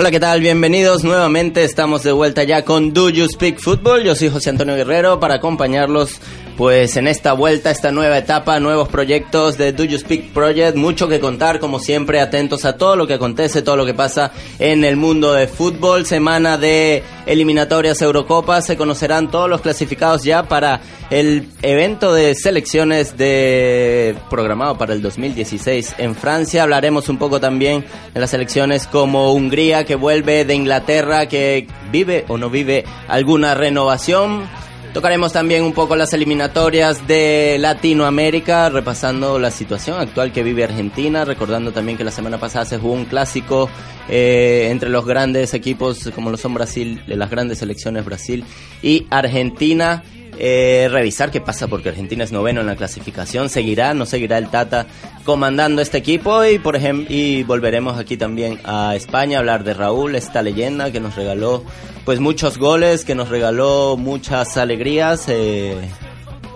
Hola, ¿qué tal? Bienvenidos nuevamente. Estamos de vuelta ya con Do You Speak Football. Yo soy José Antonio Guerrero para acompañarlos pues en esta vuelta, esta nueva etapa, nuevos proyectos de Do You Speak Project, mucho que contar, como siempre, atentos a todo lo que acontece, todo lo que pasa en el mundo de fútbol, semana de eliminatorias Eurocopa, se conocerán todos los clasificados ya para el evento de selecciones de programado para el 2016 en Francia, hablaremos un poco también de las selecciones como Hungría que vuelve de Inglaterra, que vive o no vive alguna renovación Tocaremos también un poco las eliminatorias de Latinoamérica, repasando la situación actual que vive Argentina, recordando también que la semana pasada se jugó un clásico eh, entre los grandes equipos como lo son Brasil, de las grandes selecciones Brasil y Argentina. Eh, revisar qué pasa porque Argentina es noveno en la clasificación, seguirá, no seguirá el Tata comandando este equipo y por ejemplo y volveremos aquí también a España a hablar de Raúl, esta leyenda que nos regaló pues muchos goles, que nos regaló muchas alegrías, eh,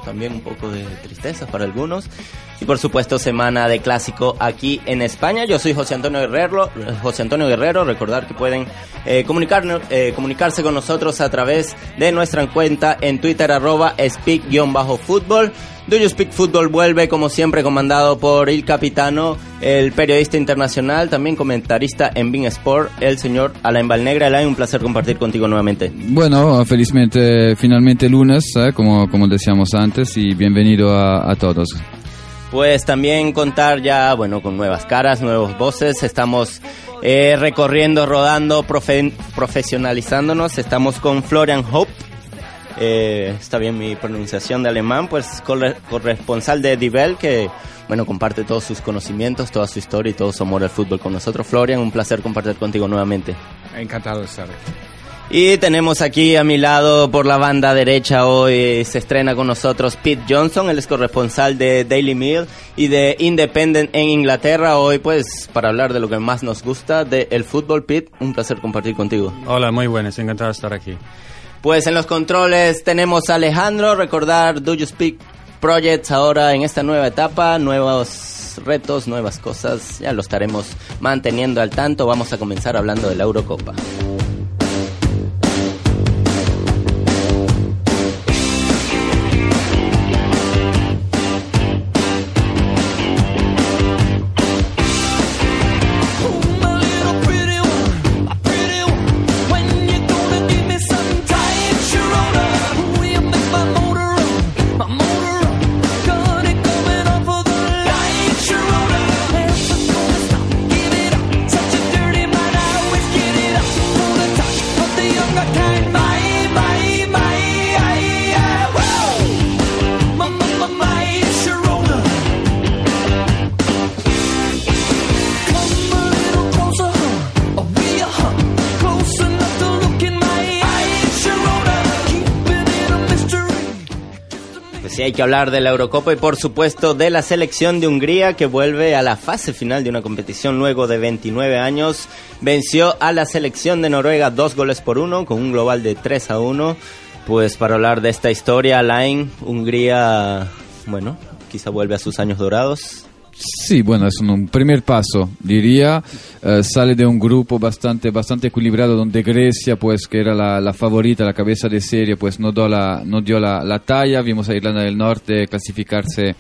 también un poco de tristeza para algunos y por supuesto semana de clásico aquí en España. Yo soy José Antonio Guerrero, José Antonio Guerrero, recordar que pueden eh, eh, comunicarse con nosotros a través de nuestra cuenta en Twitter arroba speak-fútbol. Do You Speak Football vuelve como siempre comandado por el capitano, el periodista internacional, también comentarista en Bing Sport, el señor Alain Valnegra. Alain, un placer compartir contigo nuevamente. Bueno, felizmente finalmente lunes, ¿eh? como, como decíamos antes, y bienvenido a todos pues también contar ya, bueno, con nuevas caras, nuevos voces. Estamos eh, recorriendo, rodando, profesionalizándonos. Estamos con Florian Hope. Eh, está bien mi pronunciación de alemán, pues corresponsal de Divel, que bueno, comparte todos sus conocimientos, toda su historia y todo su amor al fútbol con nosotros. Florian, un placer compartir contigo nuevamente. Encantado de estar aquí. Y tenemos aquí a mi lado por la banda derecha hoy se estrena con nosotros Pete Johnson, él es corresponsal de Daily Mail y de Independent en Inglaterra. Hoy pues para hablar de lo que más nos gusta del fútbol, Pete, un placer compartir contigo. Hola, muy buenas, encantado de estar aquí. Pues en los controles tenemos a Alejandro, recordar Do You Speak Projects ahora en esta nueva etapa, nuevos retos, nuevas cosas, ya lo estaremos manteniendo al tanto. Vamos a comenzar hablando de la Eurocopa. Hay que hablar de la Eurocopa y por supuesto de la selección de Hungría que vuelve a la fase final de una competición luego de 29 años. Venció a la selección de Noruega dos goles por uno con un global de 3 a 1. Pues para hablar de esta historia, Line, Hungría, bueno, quizá vuelve a sus años dorados. Sí, bueno, es un primer paso, diría. Eh, sale de un grupo bastante, bastante equilibrado donde Grecia, pues que era la, favorita, la cabeza de serie, pues no dio la, no dio la, talla. Vimos a Irlanda del Norte clasificarse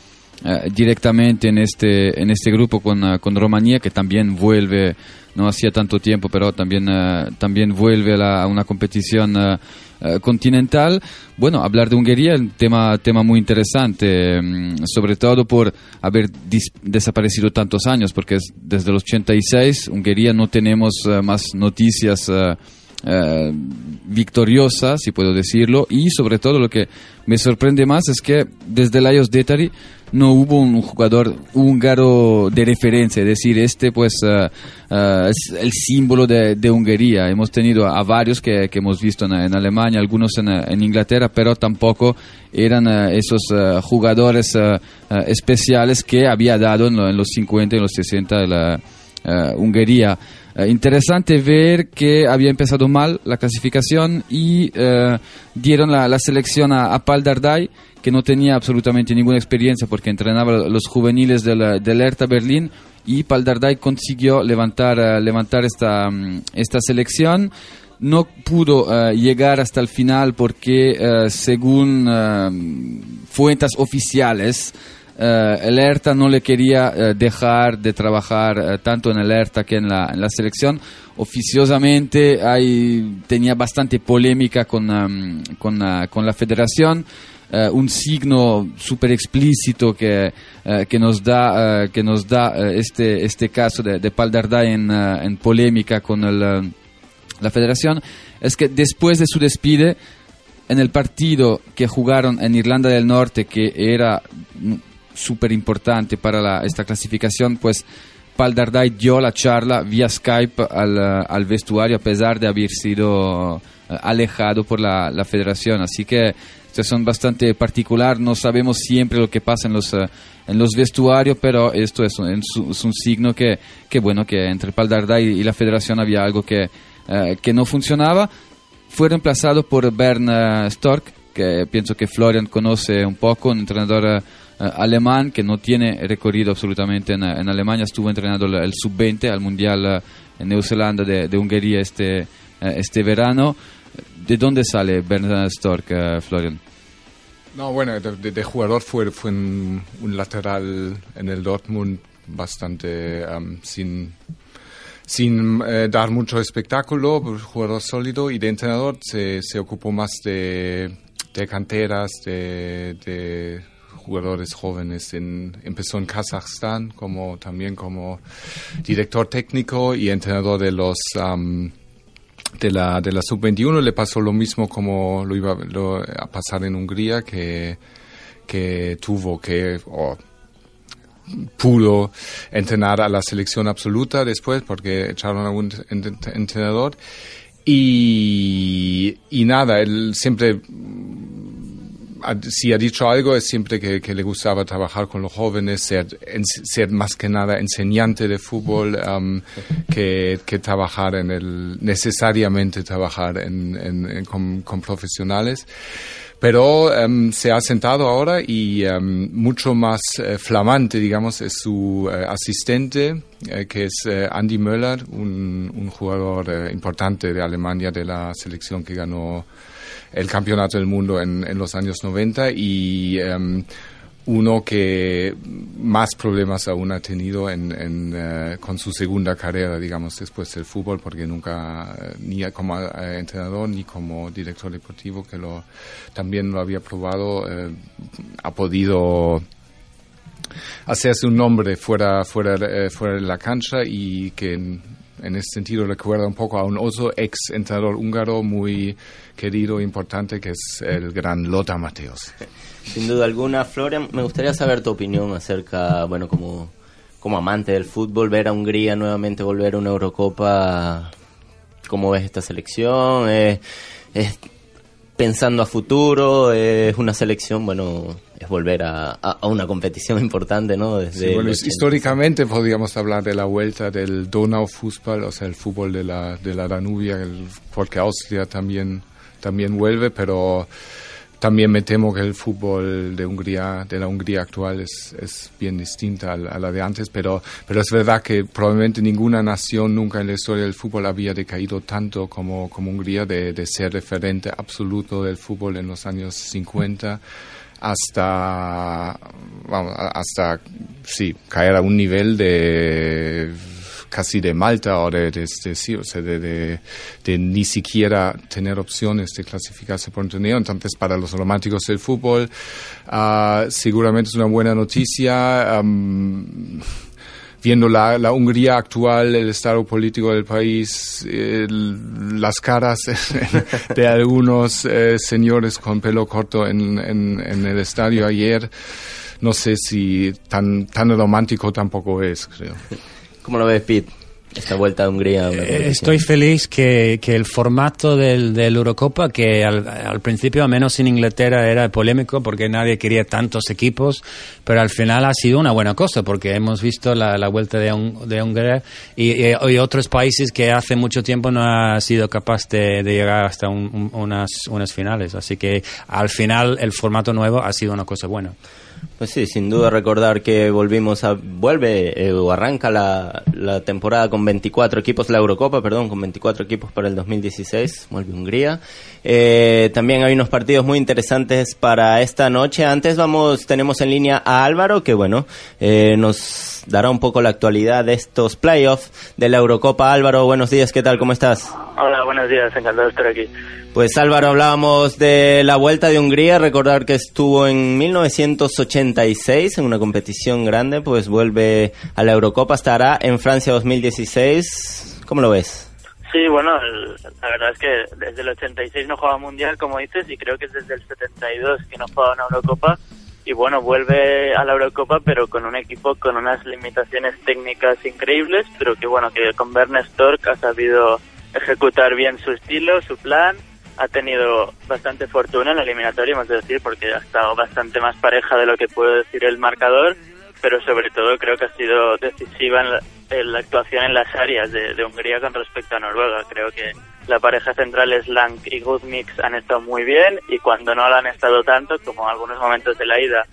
eh, directamente en este, en este grupo con, uh, con Rumanía, que también vuelve, no hacía tanto tiempo, pero también, también vuelve a, una competición eh, continental. Bueno, hablar de Hungría es un tema, tema muy interesante, mm, sobre todo por haber desaparecido tantos años, porque desde los 86 Hungría no tenemos eh, más noticias. Eh, victoriosas, si puedo decirlo, y sobre todo lo que me sorprende más es que desde el Ayos Detari no hubo un jugador húngaro de referencia, es decir, este pues uh, uh, es el símbolo de, Hungría. Hemos tenido a varios que, hemos visto en, en, Alemania, algunos en, en, Inglaterra, pero tampoco eran uh, esos jugadores especiales que había dado en, en, los 50 y los 60 de la Hungría. Interesante ver que había empezado mal la clasificación y dieron la, la selección a, a Pal Dardai que no tenía absolutamente ninguna experiencia porque entrenaba los juveniles del, del Hertha Berlín y Paldardai consiguió levantar, eh, levantar esta, mm, esta selección. No pudo eh, llegar hasta el final porque, eh, según fuentes oficiales, el ERTA no le quería dejar de trabajar tanto en el ERTA que en la, en la selección. Oficiosamente hay, tenía bastante polémica con, con, con la federación. Un signo súper explícito que, que nos da, que nos da este, este caso de, de Paldardai en, en, polémica con el, la federación, es que después de su despide, en el partido que jugaron en Irlanda del Norte, que era súper importante para la, esta clasificación, pues Paldardai dio la charla vía Skype al, al vestuario a pesar de haber sido alejado por la, la federación. Así que son bastante particular, no sabemos siempre lo que pasa en los, eh, en los vestuarios, pero esto es un, es un signo que, que, bueno, que entre Paldarda y, la federación había algo que, eh, que no funcionaba. Fue reemplazado por Bern eh, Stork, que pienso que Florian conoce un poco, un entrenador alemán que no tiene recorrido absolutamente en, en Alemania, estuvo entrenando el, el sub-20 al Mundial en Nueva Zelanda de, de Hungría este, este verano. ¿De dónde sale Bernard Stork, Florian? No, bueno, de, de, jugador fue, fue un, un, lateral en el Dortmund bastante um, sin, sin eh, dar mucho espectáculo, jugador sólido y de entrenador se, se ocupó más de, de canteras, de, de jugadores jóvenes. En, empezó en Kazajstán como también como director técnico y entrenador de los um, de la, de la sub-21 le pasó lo mismo como lo iba a pasar en Hungría, que, que tuvo que, o pudo entrenar a la selección absoluta después porque echaron a un entrenador. Y, y nada, él siempre si ha dicho algo es siempre que, le gustaba trabajar con los jóvenes, ser, ser más que nada enseñante de fútbol, um, que, trabajar en el, necesariamente trabajar en, con, profesionales. Pero um, se ha sentado ahora y um, mucho más eh, flamante, digamos, es su eh, asistente, eh, que es Andy Möller, un, un jugador importante de Alemania de la selección que ganó el campeonato del mundo en, en los años 90 y um, uno que más problemas aún ha tenido en, en, uh, con su segunda carrera, digamos, después del fútbol, porque nunca, uh, ni como uh, entrenador ni como director deportivo, que lo, también lo había probado, ha podido hacerse un nombre fuera, fuera, fuera de la cancha y que en, ese sentido recuerda un poco a un otro ex entrenador húngaro muy querido e importante que es el gran Lothar Mateos. Sin duda alguna, Florian, me gustaría saber tu opinión acerca, bueno, como, como amante del fútbol, ver a Hungría nuevamente volver a una Eurocopa. ¿Cómo ves esta selección? ¿Es, pensando a futuro? ¿Es una selección, bueno, es volver a, a, una competición importante, ¿no? Desde bueno, históricamente podríamos hablar de la vuelta del Donau-Fußball, o sea, el fútbol de la, de la Danubia, el, porque Austria también también vuelve, pero también me temo que el fútbol de Hungría, de la Hungría actual es, es bien distinta a, la de antes, pero, pero es verdad que probablemente ninguna nación nunca en la historia del fútbol había decaído tanto como, como Hungría de, de ser referente absoluto del fútbol en los años 50 hasta, vamos, hasta, sí, caer a un nivel de casi de Malta o de, de, sí, o sea, de, de, ni siquiera tener opciones de clasificarse por un torneo. Entonces, para los románticos del fútbol, uh, seguramente es una buena noticia. Um, viendo la, la, Hungría actual, el estado político del país, las caras de algunos eh, señores con pelo corto en, en, en, el estadio ayer, no sé si tan, tan romántico tampoco es, creo. ¿Cómo lo ves, Pete? Esta vuelta a Hungría. Eh, estoy feliz que, que el formato del, del Eurocopa, que al, al, principio, al menos en Inglaterra, era polémico porque nadie quería tantos equipos, pero al final ha sido una buena cosa porque hemos visto la, la vuelta de, de Hungría y, y, y, otros países que hace mucho tiempo no ha sido capaz de, de llegar hasta unas, unas finales. Así que al final el formato nuevo ha sido una cosa buena. Pues sí, sin duda recordar que volvimos a vuelve eh, o arranca la, la, temporada con 24 equipos, la Eurocopa, perdón, con 24 equipos para el 2016, vuelve Hungría. Eh, también hay unos partidos muy interesantes para esta noche. Antes vamos, tenemos en línea a Álvaro, que bueno, eh, nos dará un poco la actualidad de estos playoffs de la Eurocopa. Álvaro, buenos días, ¿qué tal? ¿Cómo estás? Hola, buenos días, encantado de estar aquí. Pues Álvaro, hablábamos de la Vuelta de Hungría, recordar que estuvo en 1986 en una competición grande, pues vuelve a la Eurocopa, estará en Francia 2016. ¿Cómo lo ves? Sí, bueno, la verdad es que desde el 86 no juega Mundial, como dices, y creo que es desde el 72 que no juega una Eurocopa. Y bueno, vuelve a la Eurocopa, pero con un equipo con unas limitaciones técnicas increíbles, pero que bueno, que con Bernd Stork ha sabido ejecutar bien su estilo, su plan ha tenido bastante fortuna en la eliminatoria, hemos de decir, porque ha estado bastante más pareja de lo que puede decir el marcador, pero sobre todo creo que ha sido decisiva en la, actuación en las áreas de, Hungría con respecto a Noruega. Creo que la pareja central Slank y Gudmix han estado muy bien y cuando no lo han estado tanto, como en algunos momentos de la ida,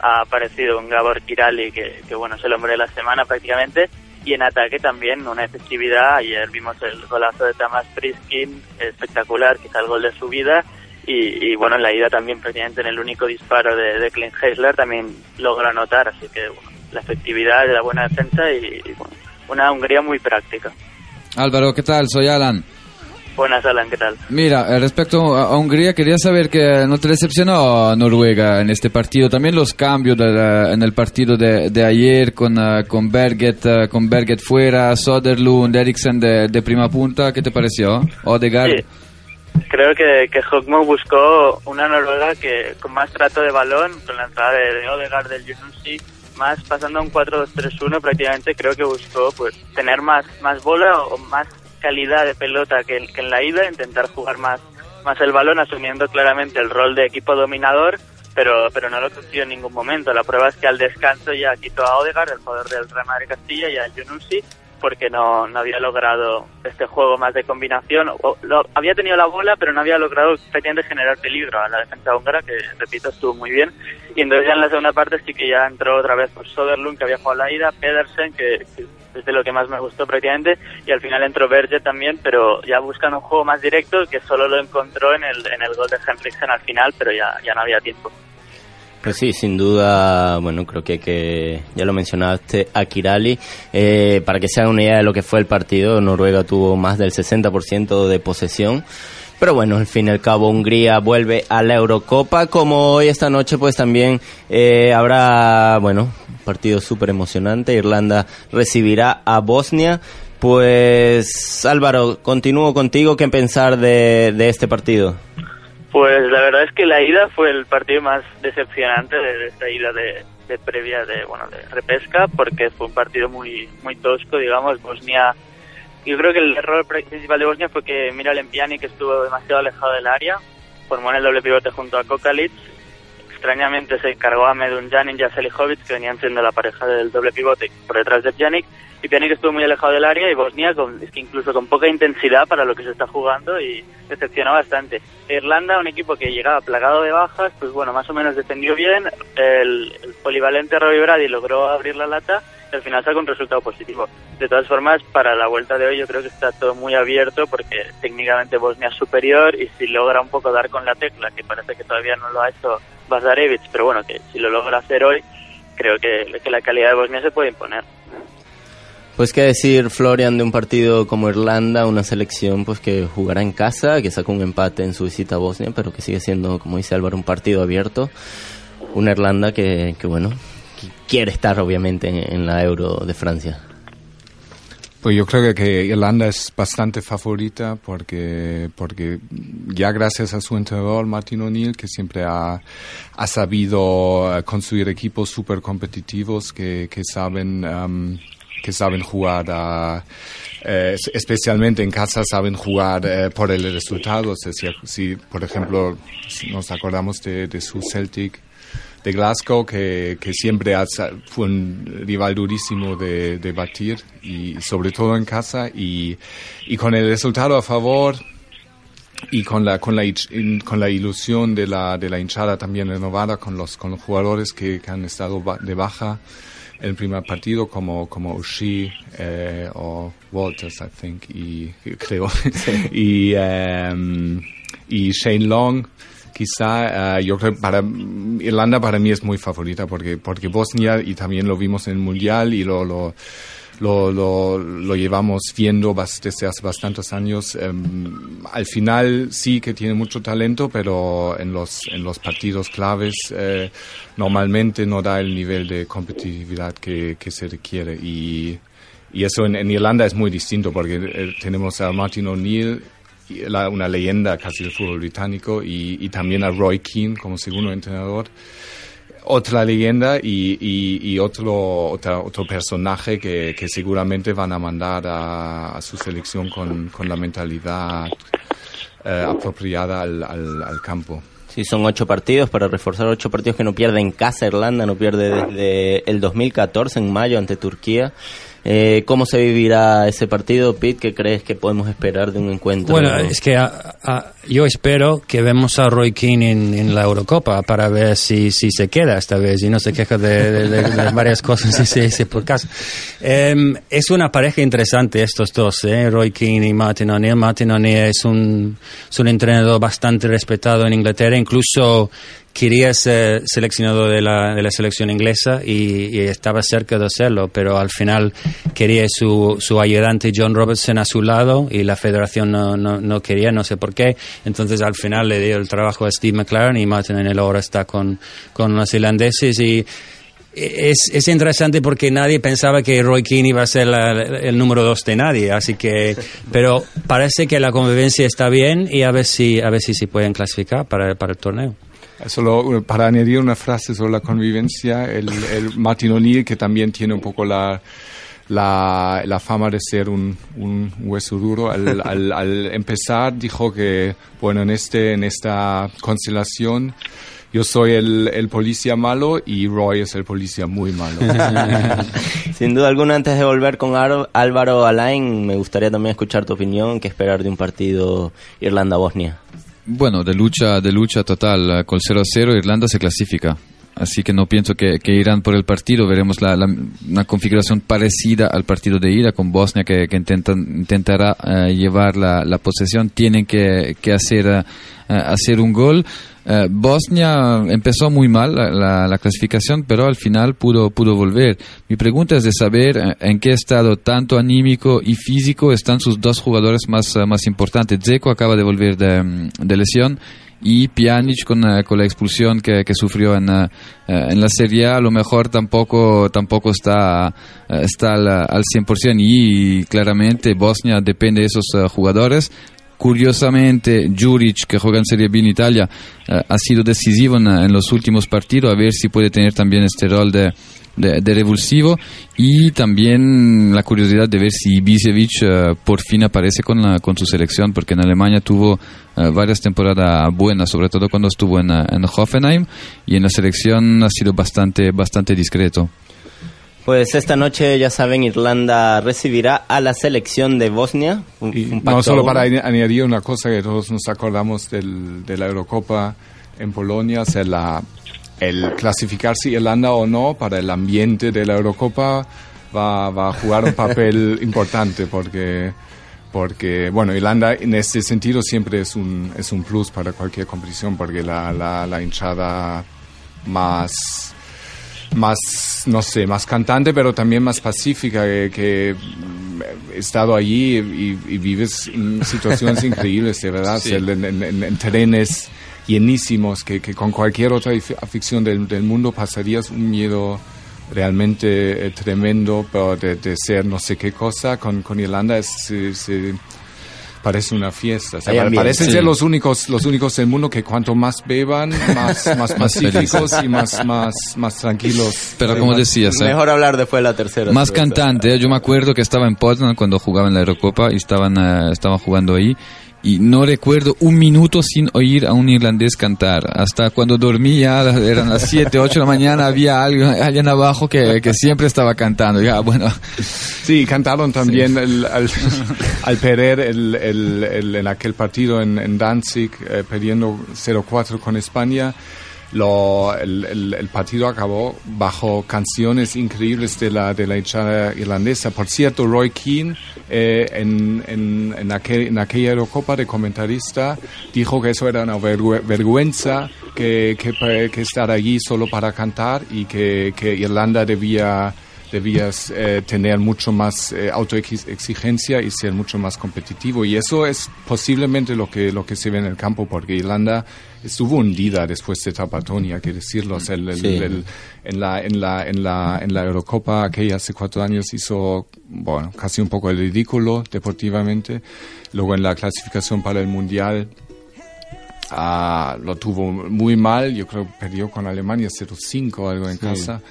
ha aparecido un Gabor Kirali, que, que bueno, es el hombre de la semana prácticamente, y en ataque también una efectividad. Ayer vimos el golazo de Tamas Priskin, espectacular, quizá el gol de su vida. Y, bueno, en la ida también prácticamente en el único disparo de, de Clint Heisler también logra anotar. Así que la efectividad de la buena defensa y, bueno, una Hungría muy práctica. Álvaro, ¿qué tal? Soy Alan. Buenas, Alan, ¿qué tal? Mira, eh, respecto a Hungría, quería saber que no te decepcionó Noruega en este partido. También los cambios en el partido de, de ayer con, uh, con, Berget, uh, con Berget fuera, Soderlund, Eriksen de, de, prima punta. ¿Qué te pareció? Odegaard. Sí. Creo que, que buscó una Noruega que con más trato de balón, con la entrada de, de Odegaard del Junussi, más pasando a un 4-2-3-1 prácticamente creo que buscó pues tener más más bola o más calidad de pelota que, en la ida, intentar jugar más, más el balón, asumiendo claramente el rol de equipo dominador, pero, pero no lo consiguió en ningún momento. La prueba es que al descanso ya quitó a Odegaard, el jugador del Real Madrid Castilla, y a Junusi, porque no, no había logrado este juego más de combinación. Había tenido la bola, pero no había logrado generar peligro a la defensa húngara, que repito, estuvo muy bien. Y entonces ya en la segunda parte sí que ya entró otra vez por Soderlund, que había jugado la ida, Pedersen, que, es de lo que más me gustó prácticamente, y al final entró Berge también, pero ya buscando un juego más directo, que solo lo encontró en el, en el gol de Henriksen al final, pero ya, ya no había tiempo. Pues sí, sin duda, bueno, creo que, que ya lo mencionaste a Kirali. Eh, para que se haga una idea de lo que fue el partido, Noruega tuvo más del 60% de posesión. Pero bueno, al fin y al cabo Hungría vuelve a la Eurocopa. Como hoy esta noche pues también eh, habrá, bueno, partido súper emocionante. Irlanda recibirá a Bosnia. Pues Álvaro, continúo contigo. ¿Qué pensar de, de este partido? Pues la verdad es que la ida fue el partido más decepcionante de esta ida de, previa de bueno de repesca porque fue un partido muy muy tosco digamos Bosnia. Yo creo que el error principal de Bosnia fue que Mira Lempiani estuvo demasiado alejado del área formó en el doble pivote junto a Kokalic. Extrañamente se encargó a Medun Janin y a Selihovic que venían siendo la pareja del doble pivote por detrás de Pjanic y Pjanic estuvo muy alejado del área y Bosnia con, es que incluso con poca intensidad para lo que se está jugando y decepcionó bastante. Irlanda, un equipo que llegaba plagado de bajas, pues bueno, más o menos defendió bien, el, polivalente Robbie Brady logró abrir la lata y al final sacó un resultado positivo. De todas formas, para la vuelta de hoy yo creo que está todo muy abierto porque técnicamente Bosnia es superior y si logra un poco dar con la tecla, que parece que todavía no lo ha hecho Bazarevic, pero bueno, que si lo logra hacer hoy, creo que, que la calidad de Bosnia se puede imponer. Pues qué decir, Florian, de un partido como Irlanda, una selección pues que jugará en casa, que sacó un empate en su visita a Bosnia, pero que sigue siendo, como dice Álvaro, un partido abierto. Una Irlanda que, que bueno, quiere estar obviamente en, la Euro de Francia. Pues yo creo que Irlanda es bastante favorita porque, porque ya gracias a su entrenador Martin O'Neill, que siempre ha, ha sabido construir equipos súper competitivos que, que saben que saben jugar, eh, especialmente en casa, saben jugar eh, por el resultado. si, por ejemplo, nos acordamos de, su Celtic de Glasgow, que, siempre fue un rival durísimo de, de, batir, y sobre todo en casa, y, y con el resultado a favor, y con la con la con la ilusión de la de la hinchada también renovada con los con los jugadores que, han estado de baja el primer partido como como Ushi eh, o Walters I think y creo. Y em, y Shane Long quizá eh, yo creo para Irlanda para mí es muy favorita porque porque Bosnia y también lo vimos en el mundial y lo, lo lo, lo, lo llevamos viendo desde hace bastantes años. Em, al final sí que tiene mucho talento, pero en los, en los partidos claves eh, normalmente no da el nivel de competitividad que, que se requiere. Y, y eso en, Irlanda es muy distinto porque eh, tenemos a Martin O'Neill una leyenda casi del fútbol británico y, y, también a Roy Keane como segundo entrenador otra leyenda y, y, otro, otro personaje que, seguramente van a mandar a, su selección con, con la mentalidad eh, apropiada al, al, al, campo. Sí, son ocho partidos para reforzar ocho partidos que no pierde en casa Irlanda, no pierde desde el 2014 en mayo ante Turquía. Eh, ¿Cómo se vivirá ese partido, Pete? ¿Qué crees que podemos esperar de un encuentro? Bueno, es que yo espero que vemos a Roy Keane en, la Eurocopa para ver si, si se queda esta vez y no se queja de, varias cosas si se por caso. Em, es una pareja interesante estos dos, ¿eh? Roy Keane y Martin O'Neill. Martin O'Neill es un, es un entrenador bastante respetado en Inglaterra, incluso quería ser seleccionado de la, de la selección inglesa y, estaba cerca de hacerlo, pero al final quería su, su ayudante John Robertson a su lado y la federación no, no, no, quería, no sé por qué. Entonces al final le dio el trabajo a Steve McLaren y Martin en el ahora está con, con los irlandeses y es, es, interesante porque nadie pensaba que Roy Keane iba a ser el número dos de nadie, así que, pero parece que la convivencia está bien y a ver si, a ver si se pueden clasificar para, para el torneo. Solo para añadir una frase sobre la convivencia, el, el Martin O'Neill, que también tiene un poco la, la, la fama de ser un, un hueso duro, al, al, al, empezar dijo que, bueno, en, este, en esta constelación yo soy el, el, policía malo y Roy es el policía muy malo. Sin duda alguna, antes de volver con Álvaro Alain, me gustaría también escuchar tu opinión, qué esperar de un partido Irlanda-Bosnia. Bueno, de lucha, de lucha total. Con 0 a 0 Irlanda se clasifica. Así que no pienso que, irán por el partido. Veremos la, una configuración parecida al partido de ira con Bosnia que, que intentará eh, llevar la, la, posesión. Tienen que, que hacer, eh, hacer un gol. Eh, Bosnia empezó muy mal la, clasificación, pero al final pudo, pudo volver. Mi pregunta es de saber eh, en qué estado tanto anímico y físico están sus dos jugadores más, eh, más importantes. Zeko acaba de volver de, mm, lesión y Pjanic con, con la expulsión que, que sufrió en, en, la Serie A a lo mejor tampoco, tampoco está, está al, al 100% y claramente Bosnia depende de esos jugadores Curiosamente, Juric, que juega en Serie B en Italia, eh, ha sido decisivo en, los últimos partidos, a ver si puede tener también este rol de, revulsivo. Y también la curiosidad de ver si Bisevic eh, por fin aparece con, la, con su selección, porque en Alemania tuvo eh, varias temporadas buenas, sobre todo cuando estuvo en, en Hoffenheim, y en la selección ha sido bastante, bastante discreto. Pues esta noche, ya saben, Irlanda recibirá a la selección de Bosnia. no, solo para añadir una cosa que todos nos acordamos del, de la Eurocopa en Polonia, o la, el clasificarse Irlanda o no para el ambiente de la Eurocopa va, va a jugar un papel importante porque porque bueno Irlanda en ese sentido siempre es un es un plus para cualquier competición porque la, la, la hinchada más más, no sé, más cantante, pero también más pacífica, que, he estado allí y, vives situaciones increíbles, de verdad, en, trenes llenísimos, que, con cualquier otra afición del, del mundo pasarías un miedo realmente eh, tremendo pero de, ser no sé qué cosa. Con, con Irlanda es, parece una fiesta. parecen ser los únicos, los únicos del mundo que cuanto más beban, más, más pacíficos y más, más, más tranquilos. Pero como decías, ¿eh? mejor hablar después de la tercera. Más cantante. ¿eh? Yo me acuerdo que estaba en Poznan cuando jugaba en la Eurocopa y estaban, uh, estaban jugando ahí y no recuerdo un minuto sin oír a un irlandés cantar. Hasta cuando dormía, eran las 7, 8 de la mañana, había alguien, alguien abajo que, que siempre estaba cantando. Ya, bueno. Sí, cantaron también el- al, al el- el- en aquel partido en, en Danzig, eh, perdiendo 0-4 con España. Lo, el, el- el partido acabó bajo canciones increíbles de la, de la hinchada irlandesa. Por cierto, Roy Keane, eh, en, en, en, aquel- en aquella Eurocopa de comentarista, dijo que eso era una vergü- vergüenza que, que, que estar allí solo para cantar y que, que Irlanda debía debías eh, tener mucho más eh, autoexigencia y ser mucho más competitivo y eso es posiblemente lo que lo que se ve en el campo porque Irlanda estuvo hundida después de Tapatonia hay que decirlo o sea, el- el- Sí. el- en la en la en la en la Eurocopa aquella hace cuatro años hizo bueno casi un poco el ridículo deportivamente luego en la clasificación para el mundial Ah, lo tuvo muy mal, yo creo que perdió con Alemania 0-5 o algo en casa.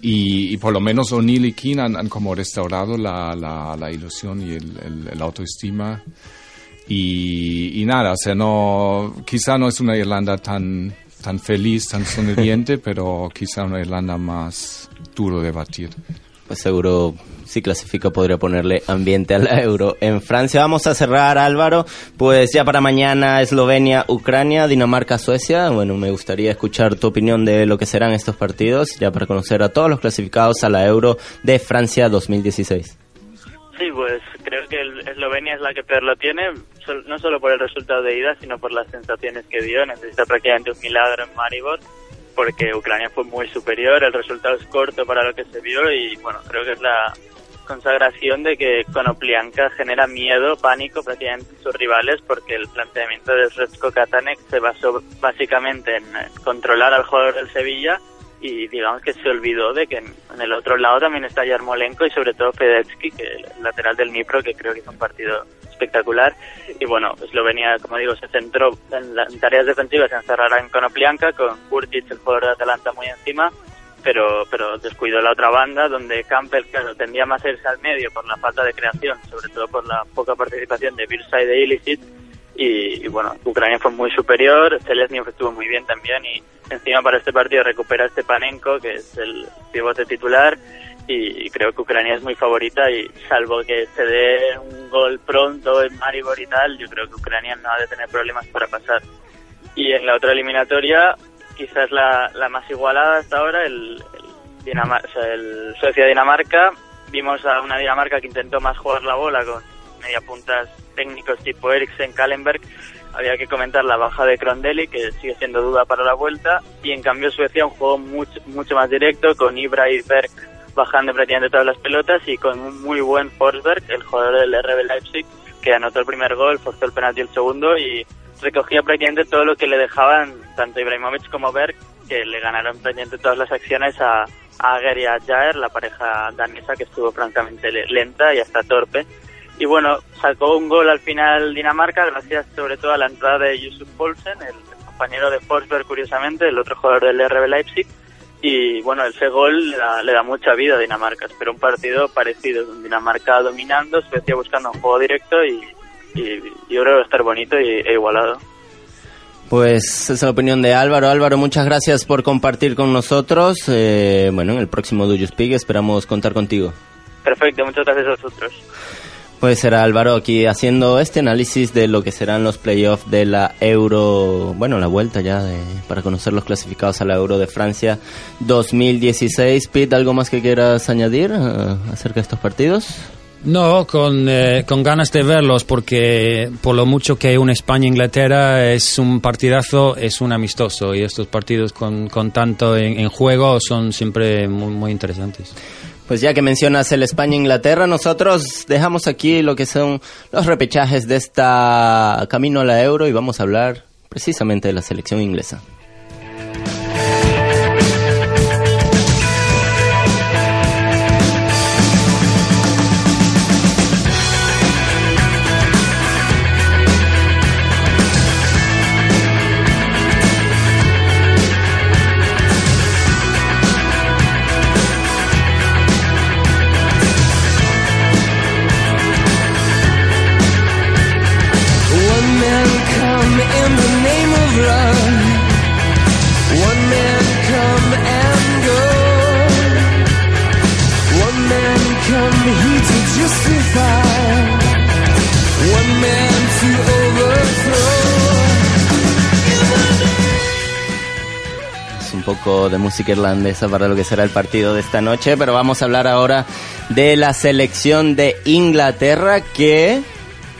Y, y por lo menos O'Neill y Keane han, han como restaurado la, la, la ilusión y el, el- el autoestima. Y, y nada, o sea, no, quizá no es una Irlanda tan, tan feliz, tan sonriente, pero quizá una Irlanda más duro de batir. Pues seguro si clasifica podría ponerle ambiente a la euro. En Francia vamos a cerrar Álvaro, pues ya para mañana Eslovenia, Ucrania, Dinamarca, Suecia. Bueno, me gustaría escuchar tu opinión de lo que serán estos partidos, ya para conocer a todos los clasificados a la euro de Francia 2016. Sí, pues creo que Eslovenia es la que peor lo tiene, no solo por el resultado de ida, sino por las sensaciones que dio. Necesita prácticamente un milagro en Maribor, porque Ucrania fue muy superior, el resultado es corto para lo que se vio y bueno, creo que es la consagración de que Konoplianka genera miedo, pánico prácticamente en sus rivales, porque el planteamiento de Sretsko Katanek se basó básicamente en eh, controlar al jugador del Sevilla y digamos que se olvidó de que en, en el otro lado también está Yarmolenko y sobre todo Fedetsky, que el lateral del Nipro, que creo que hizo un partido espectacular. Y bueno, Eslovenia, como digo, se centró en, la- en tareas defensivas, se encerrará en Konoplianka, con Kurtic, el jugador de Atalanta, muy encima, pero, pero descuidó la otra banda, donde Campbell, claro, tendía más a irse al medio por la falta de creación, sobre todo por la poca participación de Birsa y de Illicit, y, y bueno, Ucrania fue muy superior, Selesnyov estuvo muy bien también y encima para este partido recupera este Panenko, que es el pivote titular y creo que Ucrania es muy favorita y salvo que se dé un gol pronto en Maribor y tal, yo creo que Ucrania no ha de tener problemas para pasar. Y en la otra eliminatoria, quizás la, la más igualada hasta ahora, el, el, Dinamar- o el Suecia-Dinamarca. Vimos a una Dinamarca que intentó más jugar la bola con mediapuntas técnicos tipo Eriksen, Kallenberg. Había que comentar la baja de Crondelli, que sigue siendo duda para la vuelta. Y en cambio Suecia un juego mucho, mucho más directo, con Ibra y Berg bajando prácticamente todas las pelotas y con un muy buen Forsberg, el jugador del RB Leipzig, que anotó el primer gol, forzó el penalti el segundo y recogía prácticamente todo lo que le dejaban tanto Ibrahimovic como Berg, que le ganaron prácticamente todas las acciones a, a Ager y a Jaer, la pareja danesa que estuvo francamente le- lenta y hasta torpe. Y bueno, sacó un gol al final Dinamarca, gracias sobre todo a la entrada de Yusuf Poulsen, el compañero de Forsberg, curiosamente, el otro jugador del RB Leipzig. Y bueno, ese gol le da, le da mucha vida a Dinamarca. Espero un partido parecido, Dinamarca dominando, Suecia buscando un juego directo y, y yo creo que va a estar bonito y, e igualado. Pues esa es la opinión de Álvaro. Álvaro, muchas gracias por compartir con nosotros. Eh, bueno, en el próximo Do You Speak esperamos contar contigo. Perfecto, muchas gracias a vosotros. Pues será Álvaro aquí haciendo este análisis de lo que serán los playoffs de la Euro, bueno, la vuelta ya de, para conocer los clasificados a la Euro de Francia 2016. Pete, ¿algo más que quieras añadir eh, acerca de estos partidos? No, con, eh, con ganas de verlos, porque por lo mucho que un España-Inglaterra es un partidazo, es un amistoso, y estos partidos con, con tanto en, en juego son siempre muy, muy interesantes. Pues ya que mencionas el España-Inglaterra, nosotros dejamos aquí lo que son los repechajes de esta camino a la Euro y vamos a hablar precisamente de la selección inglesa. Música irlandesa para lo que será el partido de esta noche, pero vamos a hablar ahora de la selección de Inglaterra que,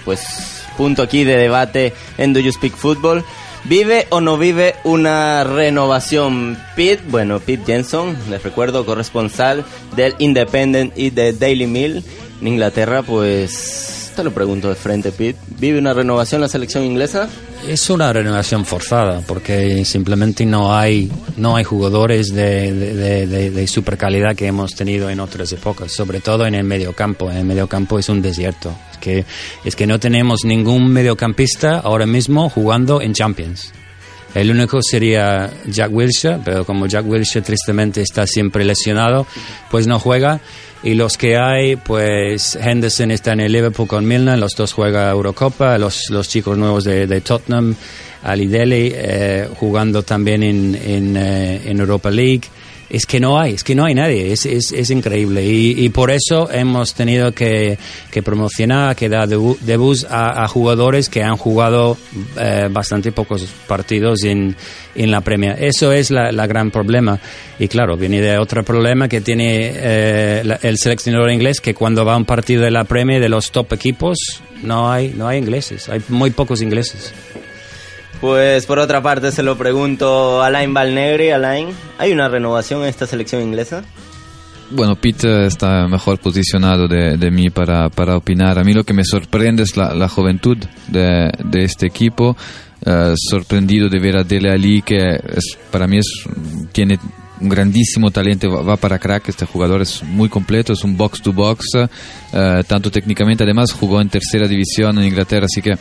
pues, punto aquí de debate en Do You Speak Football. ¿Vive o no vive una renovación? Pete, bueno, Pete Jensen, les recuerdo, corresponsal del Independent y de Daily Mail en Inglaterra, pues te lo pregunto de frente, Pete. ¿Vive una renovación la selección inglesa? Es una renovación forzada porque simplemente no hay no hay jugadores de, super calidad que hemos tenido en otras épocas, sobre todo en el mediocampo. En el mediocampo es un desierto. Es que, es que no tenemos ningún mediocampista ahora mismo jugando en Champions. El único sería Jack Wilshere, pero como Jack Wilshere tristemente está siempre lesionado, pues no juega. Y los que hay, pues Henderson está en el Liverpool con Milner, los dos juega Eurocopa, los, los chicos nuevos de, de Tottenham, Ali Deli, eh, jugando también en, en, eh, en Europa League es que no hay, es que no hay nadie, es, es, es increíble. Y, y, por eso hemos tenido que, que promocionar, que dar debuts a, a, jugadores que han jugado eh, bastante pocos partidos en, en la Premier. Eso es la, gran problema. Y claro, viene de otro problema que tiene eh, el seleccionador inglés, que cuando va a un partido de la Premier de los top equipos, no hay, no hay ingleses, hay muy pocos ingleses. Pues por otra parte se lo pregunto a Alain Valnegri. Alain, ¿hay una renovación en esta selección inglesa? Bueno, Pete está mejor posicionado de, de mí para, para, opinar. A mí lo que me sorprende es la, la juventud de, de, este equipo. Uh, sorprendido de ver a Dele Ali, que es, para mí es, tiene un grandísimo talento, va para crack, este jugador es muy completo, es un box to box, uh, tanto técnicamente, además jugó en tercera división en Inglaterra, así que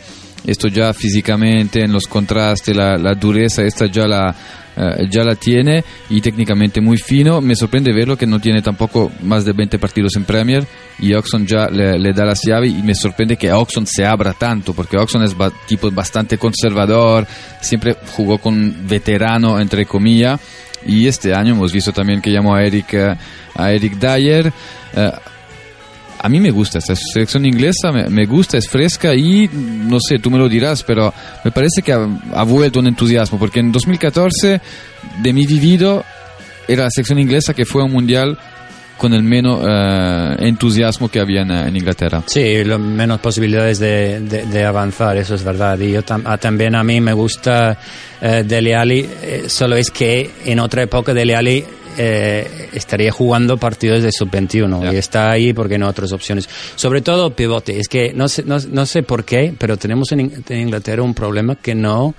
esto ya físicamente en los contrastes, la, la dureza, esta ya la, uh, ya la tiene. Y técnicamente muy fino. Me sorprende verlo que no tiene tampoco más de 20 partidos en Premier. Y Oxon ya le, le da las llaves y me sorprende que Oxon se abra tanto porque Oxon es ba tipo bastante conservador, siempre jugó con veterano entre comillas. Y este año hemos visto también que llamó a Eric, uh, a Eric Dyer. Uh, a mí me gusta esta selección inglesa, me, gusta, es fresca y no sé, tú me lo dirás, pero me parece que ha, vuelto un entusiasmo, porque en 2014 de mi vivido era la selección inglesa que fue un mundial con el menos uh, entusiasmo que había en, en, Inglaterra. Sí, lo menos posibilidades de, avanzar, eso es verdad. Y yo tam, a, también a mí me gusta uh, Dele eh, solo es que en otra época Dele Alli eh, estaría jugando partidos de sub-21 yeah. y está ahí porque no hay otras opciones. Sobre todo pivote, es que no sé, no, no sé por qué, pero tenemos en, en Inglaterra un problema que no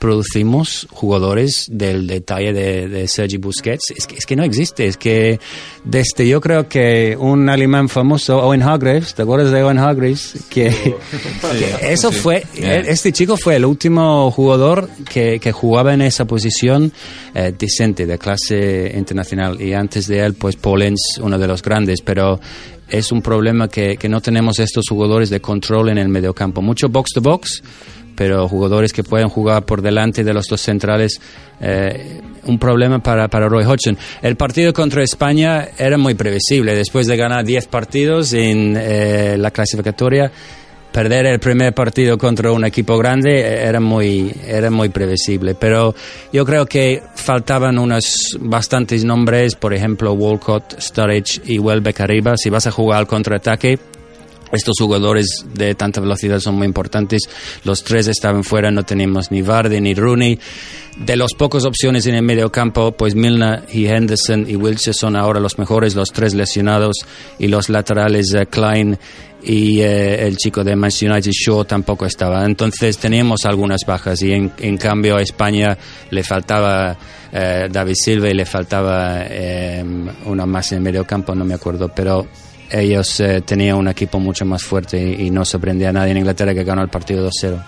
producimos jugadores del detalle de, de Sergi Busquets. Es que, es que, no existe. Es que desde yo creo que un alemán famoso, Owen Hargreaves, ¿te acuerdas de Owen Hargreaves? Que, sí, que eso sí. fue, yeah. este chico fue el último jugador que, que jugaba en esa posición eh, decente, de clase internacional. Y antes de él, pues Polens, uno de los grandes. Pero es un problema que, que no tenemos estos jugadores de control en el mediocampo. Mucho box to box pero jugadores que pueden jugar por delante de los dos centrales, eh, un problema para, para Roy Hodgson. El partido contra España era muy previsible. Después de ganar 10 partidos en eh, la clasificatoria, perder el primer partido contra un equipo grande era muy, era muy previsible. Pero yo creo que faltaban unos bastantes nombres, por ejemplo, Walcott, Sturridge y Welbeck arriba. Si vas a jugar al contraataque, estos jugadores de tanta velocidad son muy importantes. Los tres estaban fuera, no teníamos ni Vardy ni Rooney. De las pocas opciones en el medio campo, pues Milner y Henderson y Wilshere son ahora los mejores, los tres lesionados. Y los laterales uh, Klein y eh, el chico de Manchester United Shaw tampoco estaba. Entonces teníamos algunas bajas y en, cambio a España le faltaba eh, David Silva y le faltaba eh, una más en el medio campo, no me acuerdo, pero ellos eh, tenían un equipo mucho más fuerte y, y, no sorprendía a nadie en Inglaterra que ganó el partido 2-0.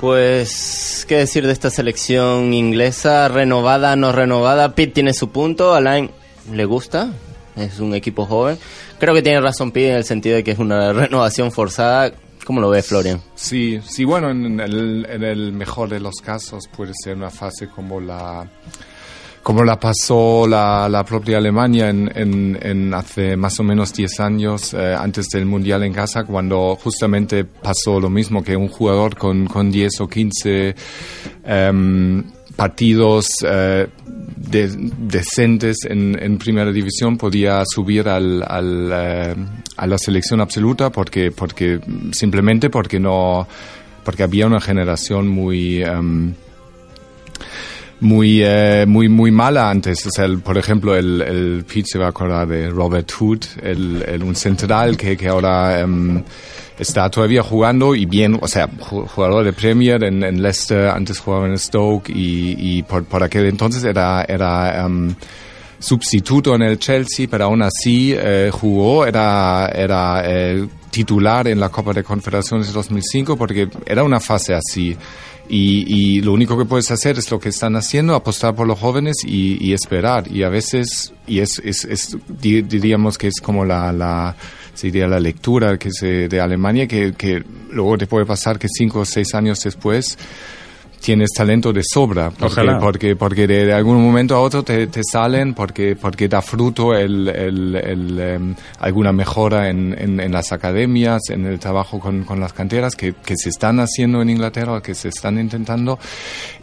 Pues, ¿qué decir de esta selección inglesa? ¿Renovada, no renovada? Pitt tiene su punto, Alain le gusta, es un equipo joven. Creo que tiene razón Pitt en el sentido de que es una renovación forzada. ¿Cómo lo ve Florian? Sí, sí, bueno, en el, en el mejor de los casos puede ser una fase como la como la pasó la, la propia Alemania en, en, en, hace más o menos 10 años, eh, antes del Mundial en casa, cuando justamente pasó lo mismo que un jugador con, con 10 o 15 eh, partidos eh, decentes en, primera división podía subir al, eh, a la selección absoluta porque, porque simplemente porque no porque había una generación muy em, muy, eh, muy, muy mala antes. O sea, por ejemplo, el, el Pete se va a acordar de Robert Hood, el, el un central que, que ahora um, está todavía jugando y bien, o sea, jugador de Premier en, en Leicester, antes jugaba en Stoke y, y por, por aquel entonces era, era um, sustituto en el Chelsea, pero aún así eh, jugó, era, era eh, titular en la Copa de Confederaciones de 2005 porque era una fase así. Y, y, lo único que puedes hacer es lo que están haciendo, apostar por los jóvenes y, esperar. Y a veces, y es, es, es, diríamos que es como la, la sería la lectura que se, de Alemania, que, que luego te puede pasar que cinco o seis años después tienes talento de sobra, porque, porque, porque de, algún momento a otro te, te salen, porque, porque da fruto el, el, el em, alguna mejora en, en, en, las academias, en el trabajo con, con las canteras que, que, se están haciendo en Inglaterra, que se están intentando,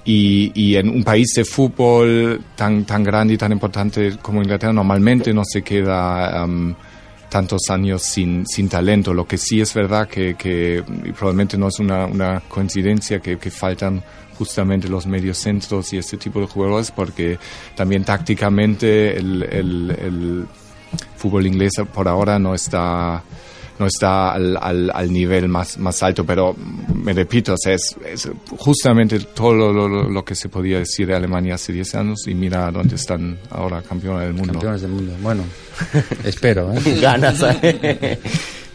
y, y en un país de fútbol tan, tan grande y tan importante como Inglaterra normalmente no se queda... Um, tantos años sin, sin talento. Lo que sí es verdad que, que probablemente no es una, una coincidencia que, que faltan justamente los mediocentros y este tipo de jugadores porque también tácticamente el, el, el fútbol inglés por ahora no está no está al, al, al, nivel más, más alto, pero me repito, es, es, justamente todo lo, lo, que se podía decir de Alemania hace 10 años y mira dónde están ahora campeones del mundo. Campeones del mundo, bueno, espero. ¿eh? Ganas. ¿eh?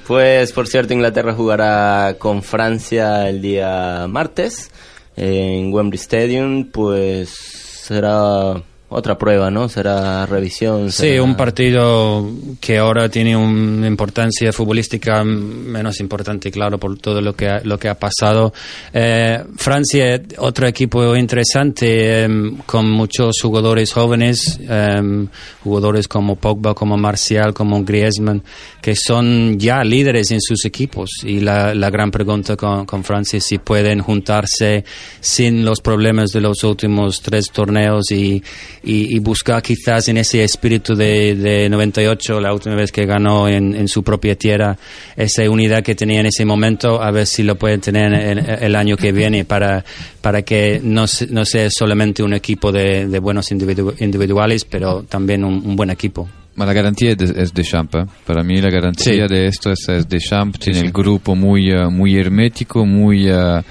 Pues, por cierto, Inglaterra jugará con Francia el día martes en Wembley Stadium, pues será otra prueba, ¿no? Será revisión. Sí, un partido que ahora tiene una importancia futbolística menos importante, claro, por todo lo que ha, lo que ha pasado. Eh, Francia, otro equipo interesante, em, con muchos jugadores jóvenes, em, jugadores como Pogba, como Marcial, como Griezmann, que son ya líderes en sus equipos. Y la, la gran pregunta con, con Francia es si pueden juntarse sin los problemas de los últimos tres torneos y y, buscar quizás en ese espíritu de, de 98, la última vez que ganó en, su propia tierra, esa unidad que tenía en ese momento, a ver si lo pueden tener el, año que viene para, para que no, no sea solamente un equipo de, buenos individuales, pero también un, buen equipo. La garantía es de Champ. ¿eh? Para mí la garantía de esto es, es Champ. Tiene el grupo muy, eh, muy hermético, muy... Uh,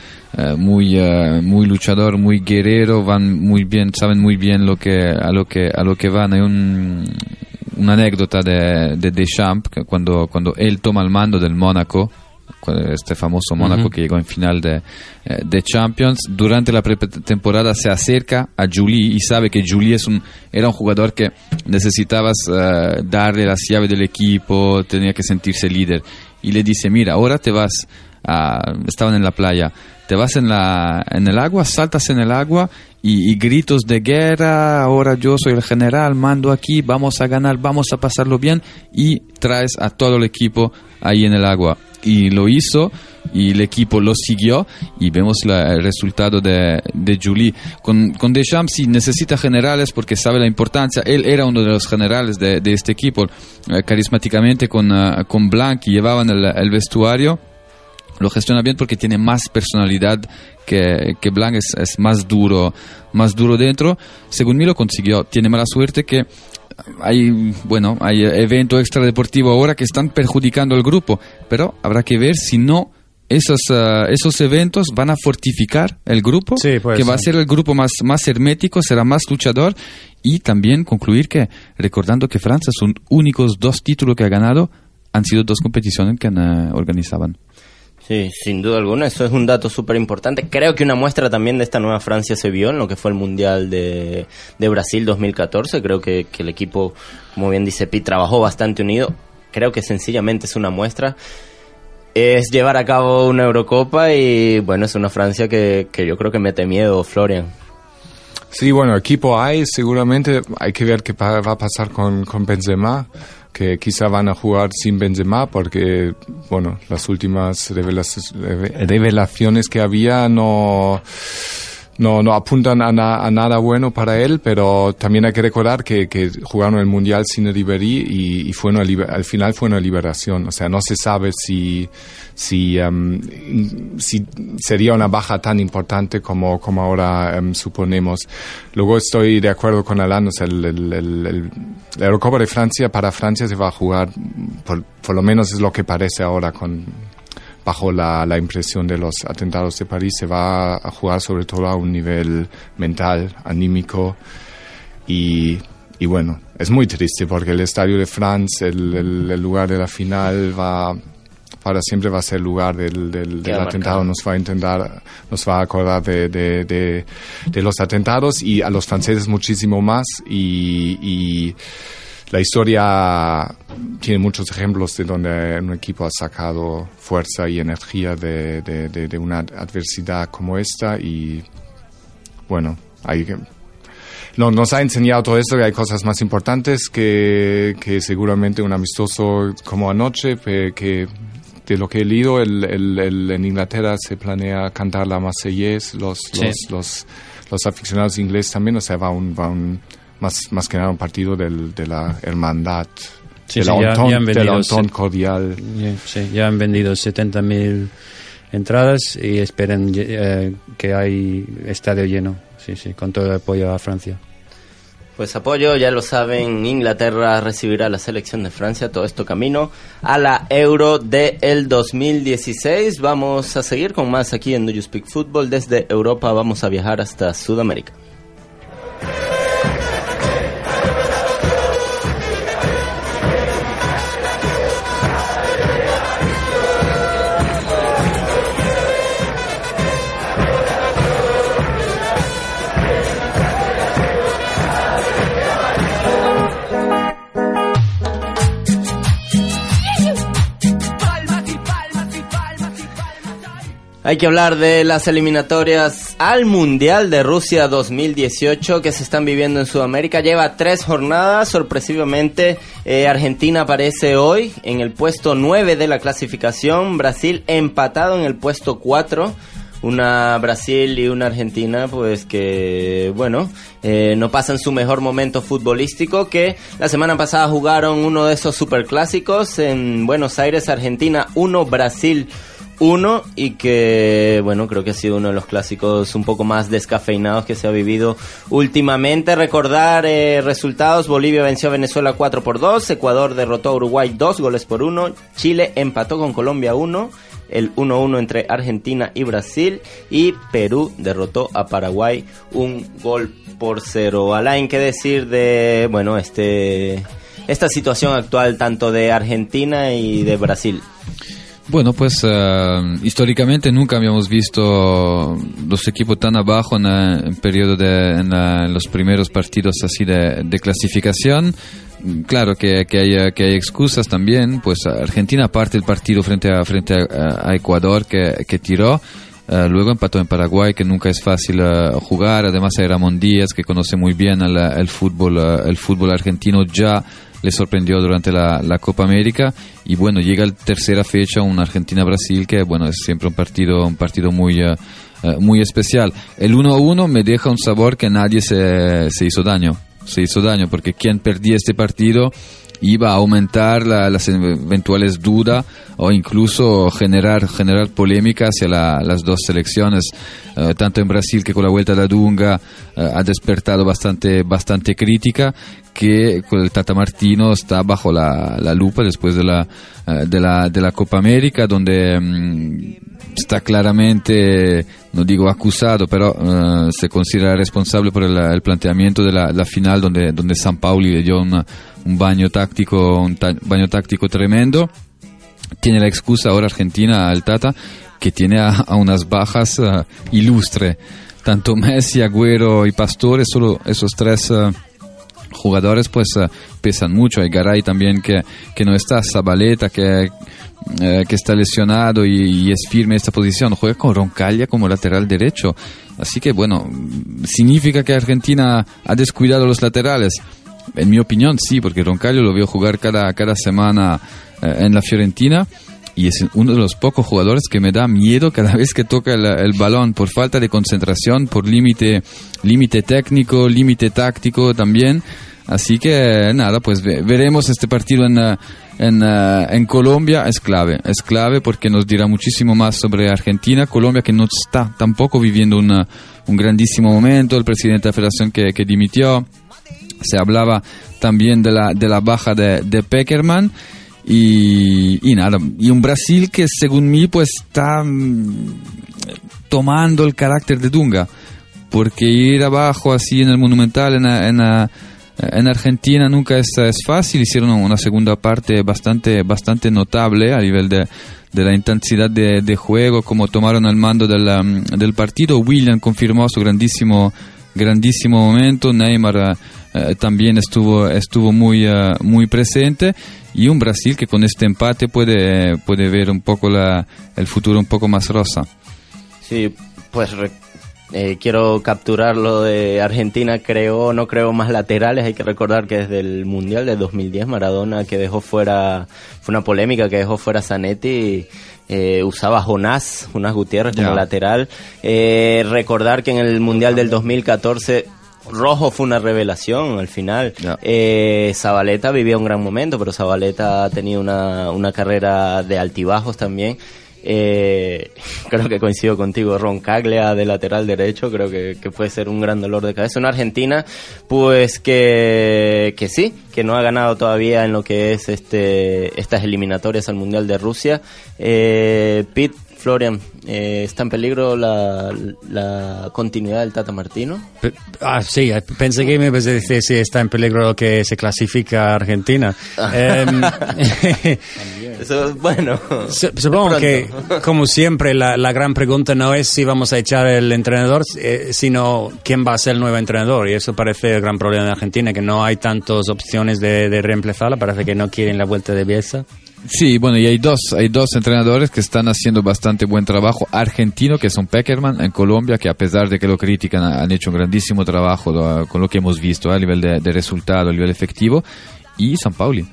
muy uh, muy luchador, muy guerrero, van muy bien, saben muy bien lo que a lo que a lo que van. Hay un, una anécdota de, de Deschamps cuando cuando él toma el mando del Mónaco, este famoso Mónaco que llegó en final de, eh, de Champions. Durante la pretemporada se acerca a Julie y sabe que Julie es un, era un jugador que necesitabas darle las llaves del equipo, tenía que sentirse líder. Y le dice, mira, ahora te vas a... Estaban en la playa te vas en, la, en el agua, saltas en el agua y, gritos de guerra, ahora yo soy el general, mando aquí, vamos a ganar, vamos a pasarlo bien y traes a todo el equipo ahí en el agua. Y lo hizo y el equipo lo siguió y vemos el resultado de, de Julie. Con, con Deschamps sí necesita generales porque sabe la importancia. Él era uno de los generales de, de este equipo, eh, carismáticamente con, uh, con Blanc llevaban el, el vestuario lo gestiona bien porque tiene más personalidad que, que Blanc es, es, más duro, más duro dentro. Según mí lo consiguió. Tiene mala suerte que hay, bueno, hay evento extradeportivo ahora que están perjudicando al grupo, pero habrá que ver si no esos, uh, esos eventos van a fortificar el grupo, que va a ser el grupo más, más hermético, será más luchador y también concluir que, recordando que Francia son únicos dos títulos que ha ganado, han sido dos competiciones que uh, organizaban. Sí, sin duda alguna, eso es un dato súper importante. Creo que una muestra también de esta nueva Francia se vio en lo que fue el Mundial de, de Brasil 2014. Creo que, el equipo, como bien dice Pi, trabajó bastante unido. Creo que sencillamente es una muestra. Es llevar a cabo una Eurocopa y bueno, es una Francia que, que yo creo que mete miedo, Florian. Sí, bueno, equipo hay, seguramente hay que ver qué va a pasar con, con Benzema que quizá van a jugar sin Benzema porque, bueno, las últimas revelaciones que había no no, no apuntan a, nada bueno para él, pero también hay que recordar que, que jugaron el Mundial sin Ribery y, fue una, al final fue una liberación. O sea, no se sabe si, si, em, si sería una baja tan importante como, como ahora em, suponemos. Luego estoy de acuerdo con Alan, o sea, el, el, el, la Eurocopa de Francia para Francia se va a jugar, por, por lo menos es lo que parece ahora con bajo la, la, impresión de los atentados de París, se va a jugar sobre todo a un nivel mental, anímico y, y bueno, es muy triste porque el Estadio de France, el, el, lugar de la final va para siempre va a ser el lugar del, del, del atentado, nos va a intentar, nos va a acordar de, de, de, de, los atentados y a los franceses muchísimo más y, y la historia tiene muchos ejemplos de donde un equipo ha sacado fuerza y energía de, de, una adversidad como esta y bueno, hay nos ha enseñado todo esto que hay cosas más importantes que, que seguramente un amistoso como anoche, que de lo que he leído, el, el, en Inglaterra se planea cantar la Marseillaise, los, los, los, los, aficionados ingleses también, o sea, va un, va un más, más que nada un partido del, de la hermandad, de, la ya, cordial. sí, ya han vendido 70.000 entradas y esperen eh, que hay estadio lleno, sí, sí, con todo el apoyo a Francia. Pues apoyo, ya lo saben, Inglaterra recibirá la selección de Francia, todo esto camino a la Euro del 2016. Vamos a seguir con más aquí en Do You Speak Football. Desde Europa vamos a viajar hasta Sudamérica. Hay que hablar de las eliminatorias al Mundial de Rusia 2018 que se están viviendo en Sudamérica. Lleva tres jornadas. Sorpresivamente, eh, Argentina aparece hoy en el puesto 9 de la clasificación. Brasil empatado en el puesto 4 una Brasil y una Argentina, pues que, bueno, eh, no pasan su mejor momento futbolístico, que la semana pasada jugaron uno de esos superclásicos en Buenos Aires, Argentina 1, Brasil uno y que, bueno, creo que ha sido uno de los clásicos un poco más descafeinados que se ha vivido últimamente. Recordar eh, resultados, Bolivia venció a Venezuela 4 por 2, Ecuador derrotó a Uruguay 2 goles por 1, Chile empató con Colombia 1, el 1-1 entre Argentina y Brasil y Perú derrotó a Paraguay un gol por 0. Alain, ¿qué decir de, bueno, este, esta situación actual tanto de Argentina y de Brasil? Bueno, pues uh, históricamente nunca habíamos visto los equipos tan abajo en, el periodo de en, los primeros partidos así de, de clasificación. Claro que, que, hay, que hay excusas también, pues Argentina parte el partido frente a, frente a, Ecuador que, que tiró. Uh, luego empató en Paraguay, que nunca es fácil uh, jugar. Además hay Ramón Díaz, que conoce muy bien el, el fútbol, el fútbol argentino ya le sorprendió durante la, la, Copa América y bueno, llega la tercera fecha un Argentina-Brasil que bueno, es siempre un partido, un partido muy, uh, muy especial. El 1-1 me deja un sabor que nadie se, se hizo daño, se hizo daño porque quien perdía este partido iba a aumentar las eventuales dudas o incluso generar, generar polémica hacia las dos selecciones, eh, tanto en Brasil que con la vuelta de Dunga eh, ha despertado bastante, bastante crítica, que el Tata Martino está bajo la, la lupa después de la, eh, de la, de la Copa América, donde mm, está claramente, no digo acusado, pero se considera responsable por el, planteamiento de la, la, final donde, donde San Pauli le dio una, un baño táctico, un baño táctico tremendo. Tiene la excusa ahora Argentina al Tata que tiene a, unas bajas uh, ilustre. Tanto Messi, Agüero y Pastore, solo esos tres uh, jugadores pues uh, pesan mucho. Hay Garay también que, que no está, Zabaleta que, que está lesionado y, es firme esta posición. Juega con Roncaglia como lateral derecho. Así que bueno, significa que Argentina ha descuidado los laterales. En mi opinión, sí, porque Roncaglio lo veo jugar cada, cada semana eh, en la Fiorentina y es uno de los pocos jugadores que me da miedo cada vez que toca el, balón por falta de concentración, por límite límite técnico, límite táctico también. Así que nada, pues veremos este partido en, en, en, Colombia. Es clave, es clave porque nos dirá muchísimo más sobre Argentina. Colombia que no está tampoco viviendo una, un grandísimo momento. El presidente de la federación que, que dimitió. Se hablaba también de la, de la baja de, de Peckerman. Y, y, nada, y un Brasil que según mí pues está mm, tomando el carácter de Dunga, porque ir abajo así en el Monumental, en, en, en Argentina nunca es, es, fácil, hicieron una segunda parte bastante, bastante notable a nivel de, de la intensidad de, de, juego, como tomaron el mando del, mm, del partido, William confirmó su grandísimo, grandísimo momento, Neymar eh, también estuvo, estuvo muy, uh, muy presente. Y un Brasil que con este empate puede, puede ver un poco la, el futuro un poco más rosa. Sí, pues eh, quiero capturar lo de Argentina, creo, no creo más laterales, hay que recordar que desde el Mundial de 2010 Maradona que dejó fuera, fue una polémica que dejó fuera Zanetti, eh, usaba Jonás, Jonás Gutiérrez como lateral. Eh, recordar que en el Mundial del 2014 Rojo fue una revelación al final. Eh, Zabaleta vivía un gran momento, pero Zabaleta ha tenido una, una carrera de altibajos también. Eh, creo que coincido contigo, Ron Caglia de lateral derecho, creo que, puede ser un gran dolor de cabeza. Una Argentina, pues que, que sí, que no ha ganado todavía en lo que es este estas eliminatorias al Mundial de Rusia. Eh, Pete Florian, eh, ¿está en peligro la, la, continuidad del Tata Martino? ah, sí, eh, pensé que me ibas a decir si está en peligro que se clasifica Argentina. Eso, bueno. Supongo que, como siempre, la, la, gran pregunta no es si vamos a echar el entrenador, eh, sino quién va a ser el nuevo entrenador. Y eso parece el gran problema de Argentina, que no hay tantas opciones de, de reemplazarla. Parece que no quieren la vuelta de Bielsa. Sí, bueno, y hay dos, hay dos entrenadores que están haciendo bastante buen trabajo. Argentino, que son Peckerman, en Colombia, que a pesar de que lo critican, han hecho un grandísimo trabajo con lo que hemos visto a nivel de, resultado, a nivel efectivo. Y San Pauli.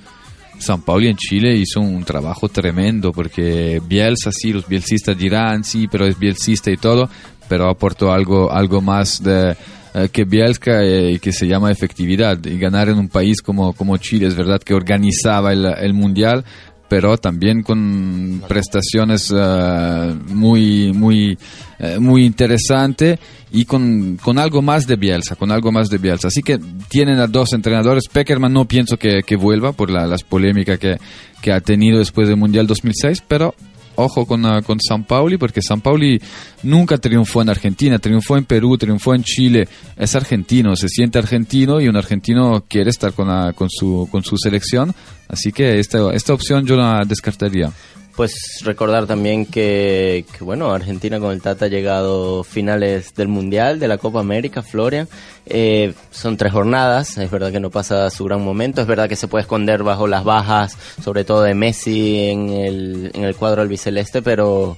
San Pauli en Chile hizo un trabajo tremendo, porque Bielsa, sí, los bielsistas dirán, sí, pero es bielsista y todo, pero aportó algo, algo más de eh, que Bielka eh, que se llama efectividad y ganar en un país como, como Chile. Es verdad que organizaba el, el mundial pero también con prestaciones uh, muy, muy, uh, muy interesante y con, con, algo más de Bielsa, con algo más de Bielsa. Así que tienen a dos entrenadores. Peckerman no pienso que, que vuelva por la, las polémicas que, que ha tenido después del Mundial 2006, pero ojo con, uh, con San Pauli, porque San Pauli nunca triunfó en Argentina, triunfó en Perú, triunfó en Chile, es argentino, se siente argentino y un argentino quiere estar con, la, con, su, con su selección, así que esta, esta opción yo la descartaría. Pues recordar también que, bueno, Argentina con el Tata ha llegado finales del Mundial, de la Copa América, Florian. Eh, son tres jornadas, es verdad que no pasa su gran momento, es verdad que se puede esconder bajo las bajas, sobre todo de Messi en el, en el cuadro albiceleste, pero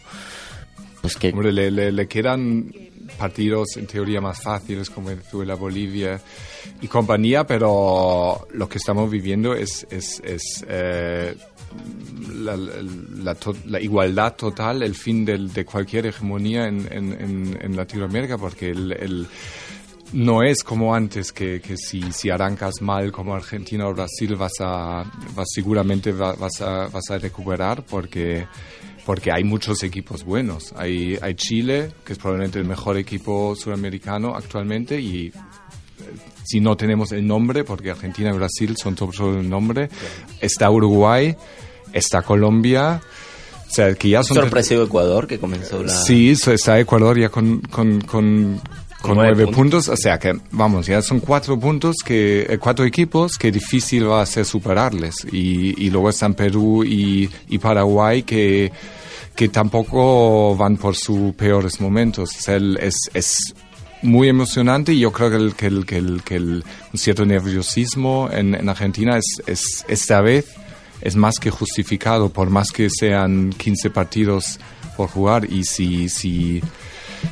pues que... Hombre, le, le, quedan partidos en teoría más fáciles como Venezuela, Bolivia y compañía, pero lo que estamos viviendo es, es, eh, la, la, igualdad total, el fin del, de cualquier hegemonía en, en, en Latinoamérica, porque el, el, no es como antes que, que si, si, arrancas mal como Argentina o Brasil vas a vas, seguramente vas a, vas a recuperar porque porque hay muchos equipos buenos. Hay, hay Chile, que es probablemente el mejor equipo sudamericano actualmente, y si no tenemos el nombre, porque Argentina y Brasil son solo el nombre, está Uruguay, está Colombia. O sea, que ya son sorpresivo Ecuador que comenzó la Sí, está Ecuador ya con, con, con, con nueve, puntos. O sea que, vamos, ya son cuatro puntos, que eh, cuatro equipos que difícil va a ser superarles. Y, y luego están Perú y, y Paraguay que, que tampoco van por sus peores momentos. O sea, es, es muy emocionante y yo creo que, el, que, el, que, el, que el, un cierto nerviosismo en, en Argentina es, es esta vez es más que justificado, por más que sean 15 partidos por jugar. Y si, si,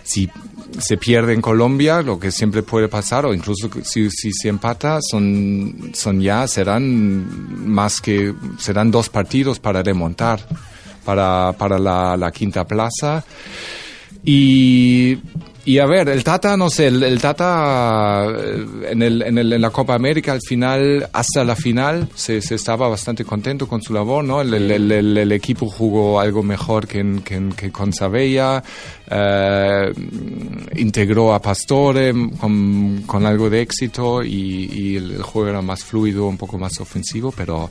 si se pierde en Colombia, lo que siempre puede pasar, o incluso si, si se empata, son, son ya, serán más que, serán dos partidos para remontar. para, para la, la quinta plaza. Y, y a ver, el Tata, no sé, el, el Tata eh, en, el, en, el, en la Copa América al final, hasta la final, se, se estaba bastante contento con su labor, ¿no? El, equipo jugó algo mejor que, en- que, que con Sabella, eh, integró a Pastore con, con algo de éxito y, y el juego era más fluido, un poco más ofensivo, pero,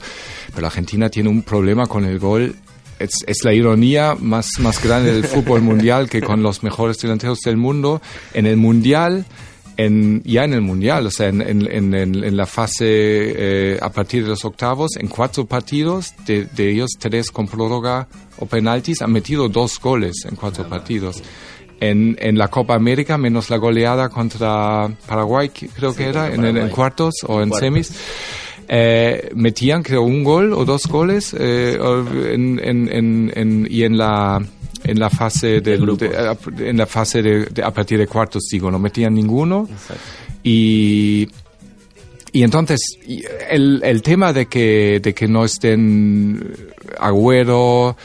pero Argentina tiene un problema con el gol es, es la ironía más, más grande del fútbol mundial que con los mejores delanteros del mundo, en el mundial, en, ya en el mundial, o sea, en, en, en, la fase eh, a partir de los octavos, en cuatro partidos, de, de ellos tres con prórroga o penaltis, han metido dos goles en cuatro partidos. En, en la Copa América, menos la goleada contra Paraguay, creo que era, en, en- en Paraguay. cuartos o en Cuartos. semis eh, metían creo un gol o dos goles eh, en, en, en, y en la en la fase de, a- en la fase de, de- a partir de cuartos digo no metían ninguno. Y y entonces el, el tema de que de que no estén Agüero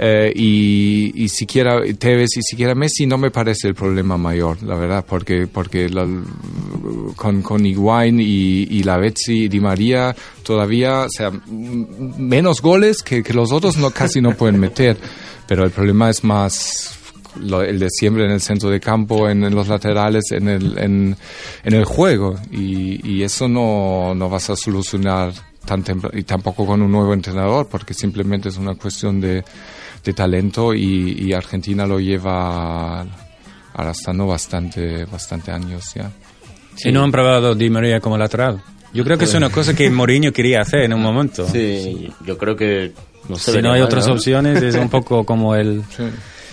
eh, y, siquiera Tevez y siquiera Messi no me parece el problema mayor, la verdad, porque porque la- con, con Higuaín y, y Lavezzi y Di María todavía, o sea, menos goles que, que los otros no casi no pueden meter, pero el problema es más el de siempre en el centro de campo, en, los laterales, en el, en, el juego. Y, y eso no, no vas a solucionar tan y tampoco con un nuevo entrenador, porque simplemente es una cuestión de, de talento y, y Argentina lo lleva arrastrando bastante, bastante años ya. Si no han probado Di María como lateral. Yo creo que es una cosa que Mourinho quería hacer en un momento. Sí, yo creo que no se Si no hay mal, otras ¿no? opciones, es un poco como el,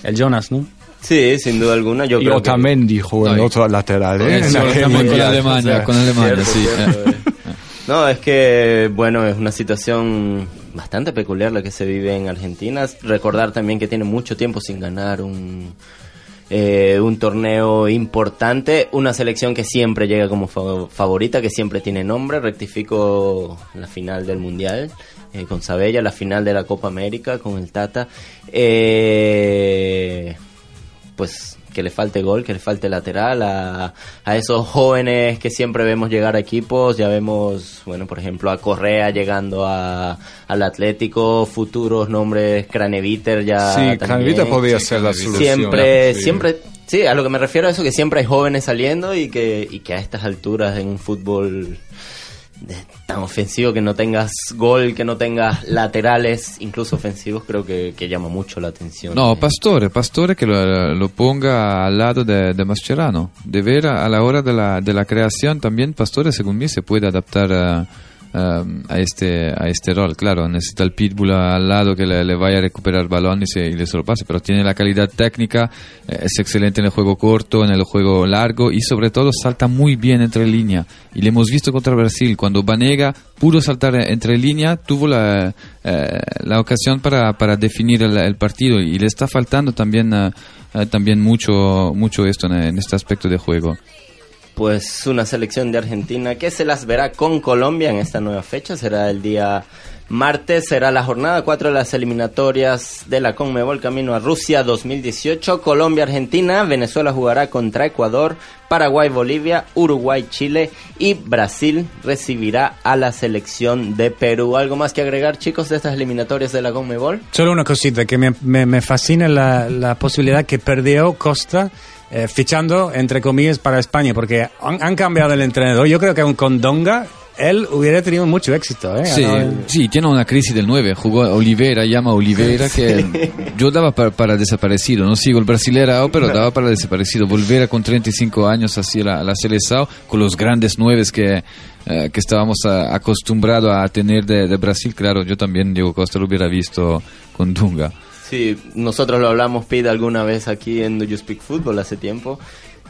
el Jonas, ¿no? Sí, sin duda alguna. Yo Y creo que- Otamendi jugó en No, y- otro lateral, ¿eh? Eso, En también con. Alemania, O sea, con Alemania, Cierto, sí. cierto, eh. No, es que, bueno, es una situación bastante peculiar la que se vive en Argentina. Recordar también que tiene mucho tiempo sin ganar un, eh, un torneo importante. Una selección que siempre llega como fa- favorita, que siempre tiene nombre. Rectifico la final del Mundial eh, con Sabella, la final de la Copa América con el Tata. Eh, pues que le falte gol, que le falte lateral a, a esos jóvenes que siempre vemos llegar a equipos, ya vemos, bueno, por ejemplo, a Correa llegando a, al Atlético, futuros nombres, Craneviter ya Sí. Craneviter podría ser la solución. Siempre, Sí. siempre, sí, a lo que me refiero a eso, que siempre hay jóvenes saliendo y que, y que a estas alturas en un fútbol tan ofensivo que no tengas gol, que no tengas laterales, incluso ofensivos, creo que, llama mucho la atención. No, Pastore, Pastore que lo, ponga al lado de, Mascherano. De ver a, a la hora de la, de la creación también Pastore, según mí, se puede adaptar a, a- a este, a este rol. Claro, necesita el pitbull al lado que le, le vaya a recuperar balones y, y le se lo pase, pero tiene la calidad técnica, eh, es excelente en el juego corto, en el juego largo y sobre todo salta muy bien entre línea. Y lo hemos visto contra Brasil, cuando Banega pudo saltar entre línea, tuvo la, eh, la ocasión para, para definir el, el partido y le está faltando también, eh, eh, también mucho, mucho esto en, en este aspecto de juego. Pues una selección de Argentina que se las verá con Colombia en esta nueva fecha. Será el día martes, será la jornada 4 de las eliminatorias de la Conmebol camino a Rusia 2018. Colombia, Argentina, Venezuela jugará contra Ecuador, Paraguay, Bolivia, Uruguay, Chile y Brasil recibirá a la selección de Perú. ¿Algo más que agregar chicos de estas eliminatorias de la Conmebol? Solo una cosita, que me, me, me fascina la, la posibilidad que perdió Costa eh, fichando, entre comillas, para España, porque han, han cambiado el entrenador. Yo creo que con Donga, él hubiera tenido mucho éxito. ¿eh? Sí, Ahora- sí, tiene una crisis del 9. Jugó a Olivera, llama a Olivera, que yo daba para, para desaparecido. No sigo el brasilero, pero daba para desaparecido. Volver con 35 años así a la, la selección, con los grandes 9 que, eh, que estábamos acostumbrados a tener de, de Brasil. Claro, yo también, Diego Costa, lo hubiera visto con Dunga. Sí, nosotros lo hablamos, Pete, alguna vez aquí en Do You Speak Football hace tiempo,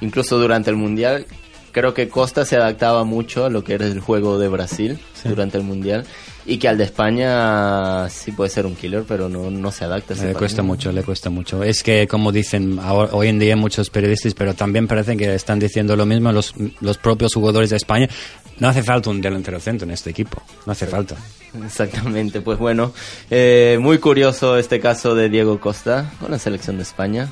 incluso durante el Mundial. Creo que Costa se adaptaba mucho a lo que era el juego de Brasil durante el Mundial y que al de España sí puede ser un killer, pero no, no se adapta. a Le cuesta mucho, le cuesta mucho. Es que, como dicen ahora- hoy en día muchos periodistas, pero también parece que están diciendo lo mismo los, los propios jugadores de España. No hace falta un delantero centro en este equipo, no hace falta. Exactamente, pues bueno, eh, muy curioso este caso de Diego Costa con la selección de España.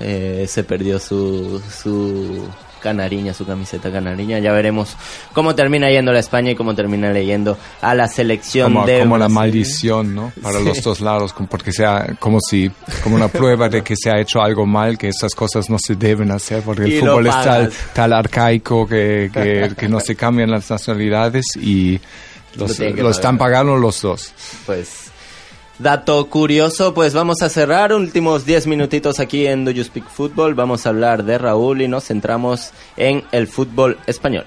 Eh, se perdió su, su canariña, su camiseta canariña. Ya veremos cómo termina yendo a la España y cómo termina leyendo a la selección como, de como la maldición, ¿no? Para Sí. los dos lados, porque sea como si como una prueba de que se ha hecho algo mal, que esas cosas no se deben hacer, porque Y el lo fútbol es tal, tal arcaico que, que, que no se cambian las nacionalidades y Lo los- que lo están pagando los dos. Pues dato curioso, pues vamos a cerrar últimos 10 minutitos aquí en Do You Speak Football. Vamos a hablar de Raúl y nos centramos en el fútbol español.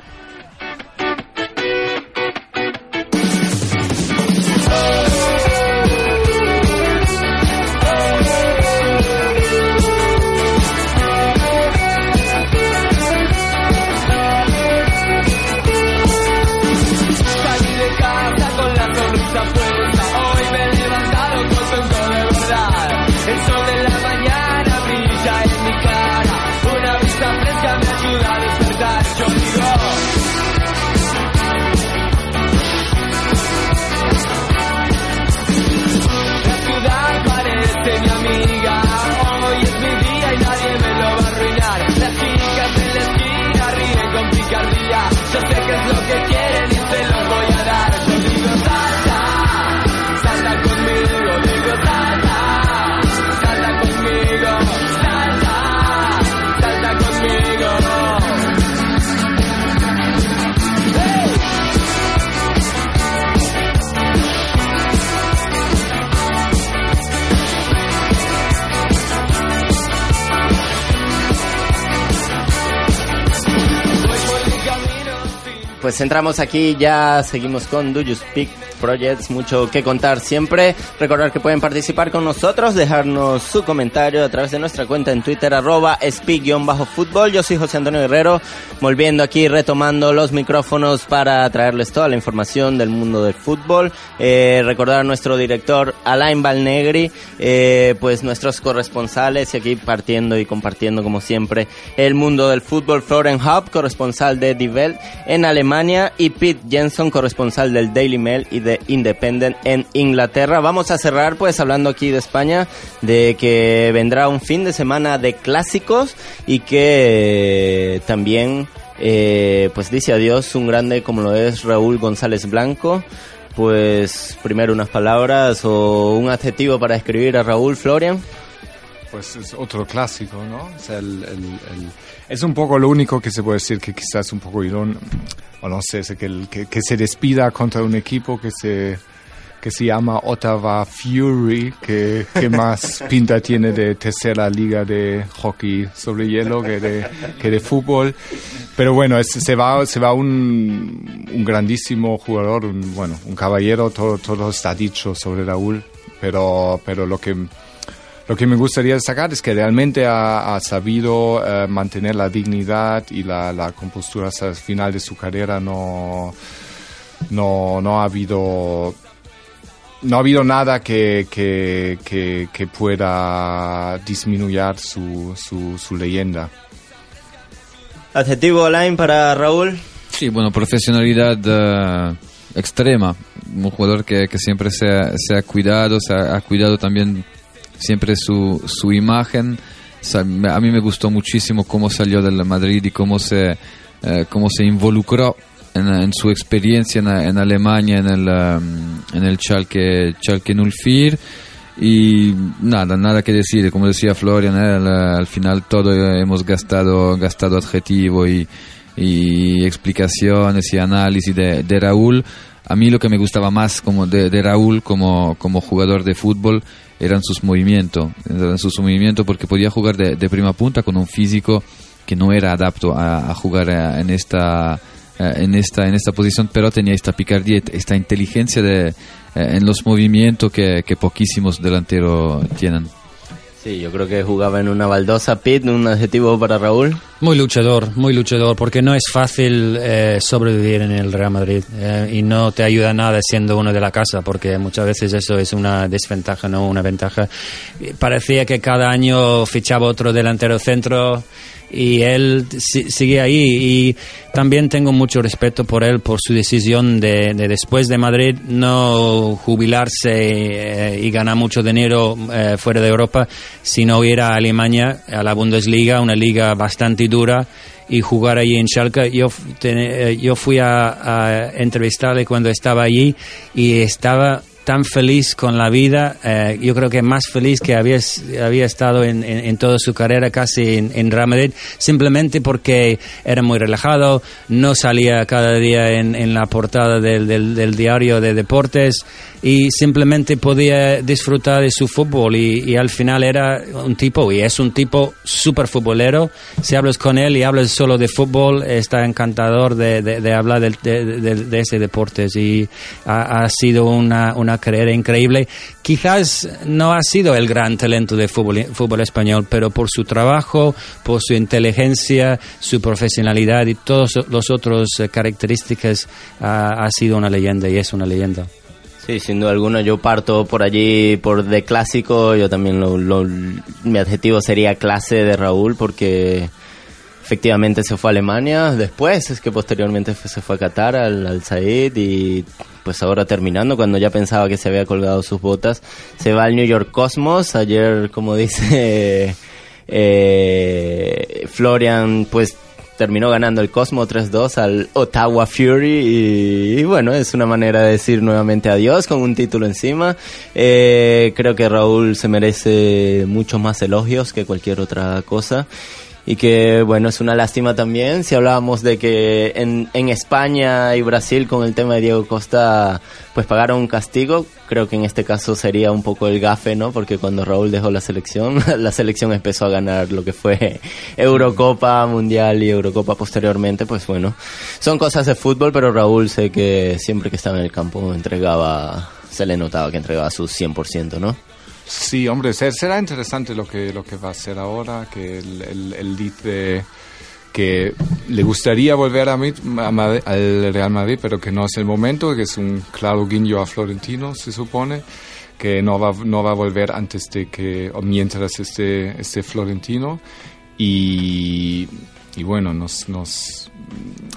Pues entramos aquí, ya seguimos con Do You Speak Projects, mucho que contar siempre. Recordar que pueden participar con nosotros, dejarnos su comentario a través de nuestra cuenta en Twitter, arroba speak-fútbol. Yo soy José Antonio Guerrero, volviendo aquí, retomando los micrófonos para traerles toda la información del mundo del fútbol. Eh, recordar a nuestro director Alain Balnegri, eh, pues nuestros corresponsales y aquí partiendo y compartiendo como siempre el mundo del fútbol. Florian Hub, corresponsal de Die Welt en Alemania y Pete Jensen, corresponsal del Daily Mail y de Independent en Inglaterra. Vamos a cerrar pues hablando aquí de España, de que vendrá un fin de semana de clásicos y que eh, también eh, pues dice adiós un grande como lo es Raúl González Blanco. Pues primero unas palabras o un adjetivo para describir a Raúl Florian. Pues es otro clásico, ¿no? O sea, el- el- el- es un poco lo único que se puede decir que quizás un poco irón, o no sé, es que, el- que, que se despida contra un equipo que se, que se llama Ottawa Fury, que, que más pinta tiene de tercera liga de hockey sobre hielo que de, que de fútbol. Pero bueno, es- se va, se va un, un grandísimo jugador, un, bueno, un caballero, todo, todo está dicho sobre Raúl, pero, pero lo que lo que me gustaría destacar es que realmente ha, ha sabido eh, mantener la dignidad y la, la compostura hasta el final de su carrera. No, no, no ha habido no ha habido nada que, que, que, que pueda disminuir su, su, su leyenda. Adjetivo online para Raúl. Sí, bueno, profesionalidad eh, extrema. Un jugador que, que siempre se ha, se ha cuidado, se ha, ha cuidado también siempre su, su imagen. A mí me gustó muchísimo cómo salió del Madrid y cómo se, eh, cómo se involucró en, en su experiencia en, en Alemania, en el, um, en el Schalke, Schalke 04. Y nada, nada que decir, como decía Florian, eh, al, al final todo eh, hemos gastado, gastado adjetivo y, y explicaciones y análisis de, de Raúl. A mí lo que me gustaba más como de, de Raúl como, como jugador de fútbol eran sus movimientos, eran sus movimientos porque podía jugar de, de prima punta con un físico que no era adapto a, jugar eh, en esta eh, en esta en esta posición pero tenía esta picardía esta inteligencia de, eh, en los movimientos que, que poquísimos delanteros tienen Sí, yo creo que jugaba en una baldosa. Pete, un adjetivo para Raúl. Muy luchador, muy luchador, porque no es fácil eh, sobrevivir en el Real Madrid eh, y no te ayuda nada siendo uno de la casa, porque muchas veces eso es una desventaja, no una ventaja. Parecía que cada año fichaba otro delantero centro y él sigue ahí y también tengo mucho respeto por él por su decisión de, después de Madrid no jubilarse eh, y ganar mucho dinero eh, fuera de Europa sino ir a Alemania a la Bundesliga una liga bastante dura y jugar allí en Schalke. Yo, eh, yo fui a, a entrevistarle cuando estaba allí y estaba tan feliz con la vida, eh, yo creo que más feliz que había, había estado en, en, toda su carrera casi en, en Real Madrid, simplemente porque era muy relajado, no salía cada día en, en la portada del, del, del, diario de deportes y simplemente podía disfrutar de su fútbol y, y al final era un tipo, y es un tipo súper futbolero, si hablas con él y hablas solo de fútbol, está encantador de, de, de hablar de, de, ese deportes y ha, ha sido una, una carrera increíble. Quizás no ha sido el gran talento de fútbol, fútbol español, pero por su trabajo, por su inteligencia, su profesionalidad y todas las otras eh, características, ha, ha sido una leyenda y es una leyenda. Sí, sin duda alguna, yo parto por allí por de clásico, yo también lo, lo, mi adjetivo sería clase de Raúl porque efectivamente se fue a Alemania, después es que posteriormente se fue a Qatar al, al Said y pues ahora terminando, cuando ya pensaba que se había colgado sus botas, se va al New York Cosmos, ayer como dice eh, Florian, pues terminó ganando el Cosmo 3-2 al Ottawa Fury y, bueno, es una manera de decir nuevamente adiós con un título encima. Eh, creo que Raúl se merece muchos más elogios que cualquier otra cosa y que bueno, es una lástima también si hablábamos de que en, en España y Brasil con el tema de Diego Costa pues pagaron un castigo, creo que en este caso sería un poco el gafe, ¿no? Porque cuando Raúl dejó la selección, la selección empezó a ganar lo que fue Eurocopa, Mundial y Eurocopa posteriormente, pues bueno, son cosas de fútbol, pero Raúl sé que siempre que estaba en el campo entregaba, se le notaba que entregaba su 100%, ¿no? Sí, hombre, será interesante lo que, lo que va a hacer ahora, que él, él, él dice que le gustaría volver a, a, al Real Madrid, pero que no es el momento, que es un claro guiño a Florentino, se supone, que no va, no va a volver antes de que, o mientras esté, esté Florentino. Y, y bueno, nos, nos,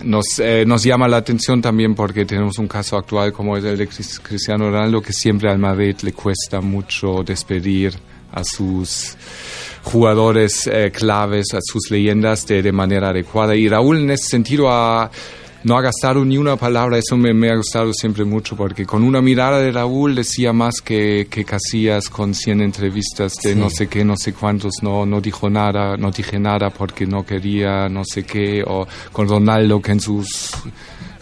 nos, eh, nos llama la atención también porque tenemos un caso actual como es el de Cristiano Ronaldo, que siempre al Madrid le cuesta mucho despedir a sus jugadores eh, claves, a sus leyendas de, de, manera adecuada. Y Raúl en ese sentido ha, no ha gastado ni una palabra, eso me, me, ha gustado siempre mucho, porque con una mirada de Raúl decía más que, que Casillas con 100 entrevistas de sí. no sé qué, no sé cuántos, no, no dijo nada, no dije nada porque no quería no sé qué, o con Ronaldo que en sus,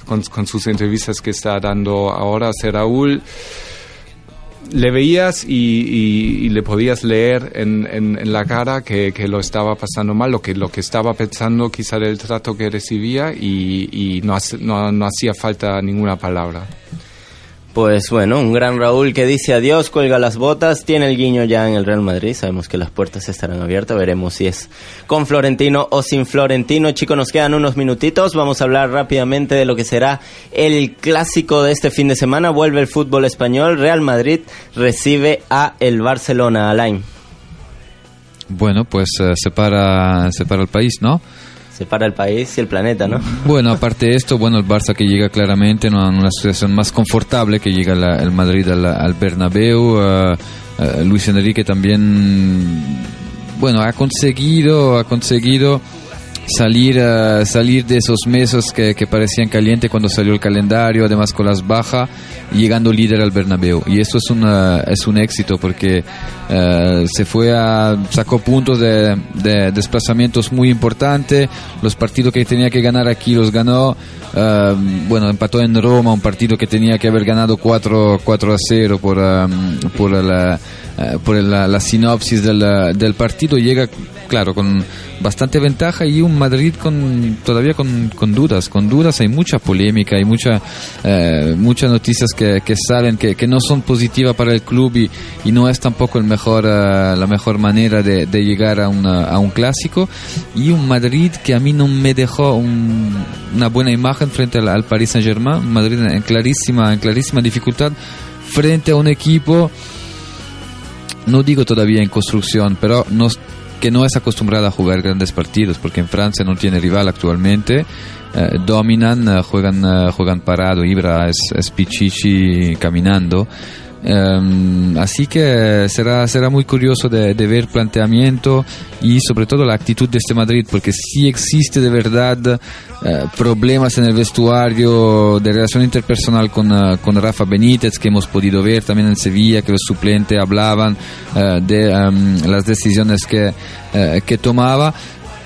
con, con sus entrevistas que está dando ahora, Raúl le veías y, y, le podías leer en, la cara que, lo estaba pasando mal, lo que, lo estaba pensando quizá del trato que recibía y, no, no hacía falta ninguna palabra. Pues bueno, un gran Raúl que dice adiós, cuelga las botas, tiene el guiño ya en el Real Madrid, sabemos que las puertas estarán abiertas, veremos si es con Florentino o sin Florentino. Chicos, nos quedan unos minutitos, vamos a hablar rápidamente de lo que será el clásico de este fin de semana, vuelve el fútbol español, Real Madrid recibe a el Barcelona, Alain. Bueno, pues uh, separa, separa el país, ¿no? Separa el país y el planeta, ¿no? Bueno, aparte de esto, bueno, el Barça que llega claramente en una, situación más confortable, que llega la, el Madrid al, Bernabéu, uh, Luis Enrique también, bueno, ha conseguido, ha conseguido salir, uh, salir de esos meses que, que, parecían calientes cuando salió el calendario, además con las bajas, llegando líder al Bernabéu. Y esto es, una, es un éxito porque uh, se fue a, sacó puntos de, de, desplazamientos muy importantes, los partidos que tenía que ganar aquí los ganó, uh, bueno, empató en Roma, un partido que tenía que haber ganado 4, 4 a 0 por, um, por la eh, por la, la sinopsis del, del partido, llega, claro, con bastante ventaja y un Madrid con todavía con, con dudas, con dudas. Hay mucha polémica, hay mucha, eh, muchas noticias que, que salen que, que, no son positivas para el club y, y no es tampoco el mejor, uh, la mejor manera de, de llegar a, una, a, un clásico. Y un Madrid que a mí no me dejó un, una buena imagen frente al, al Paris Saint Germain, Madrid en clarísima, en clarísima dificultad frente a un equipo no digo todavía en construcción, pero que no es acostumbrada a jugar grandes partidos, porque en Francia no tiene rival actualmente. Eh, dominan, eh, juegan, eh, juegan parado, Ibra es, es Pichichi caminando. Um, así que será, será muy curioso de, de, ver planteamiento y sobre todo la actitud de este Madrid, porque si existe de verdad uh, problemas en el vestuario de relación interpersonal con, uh, con, Rafa Benítez, que hemos podido ver también en Sevilla, que los suplentes hablaban uh, de um, las decisiones que, que tomaba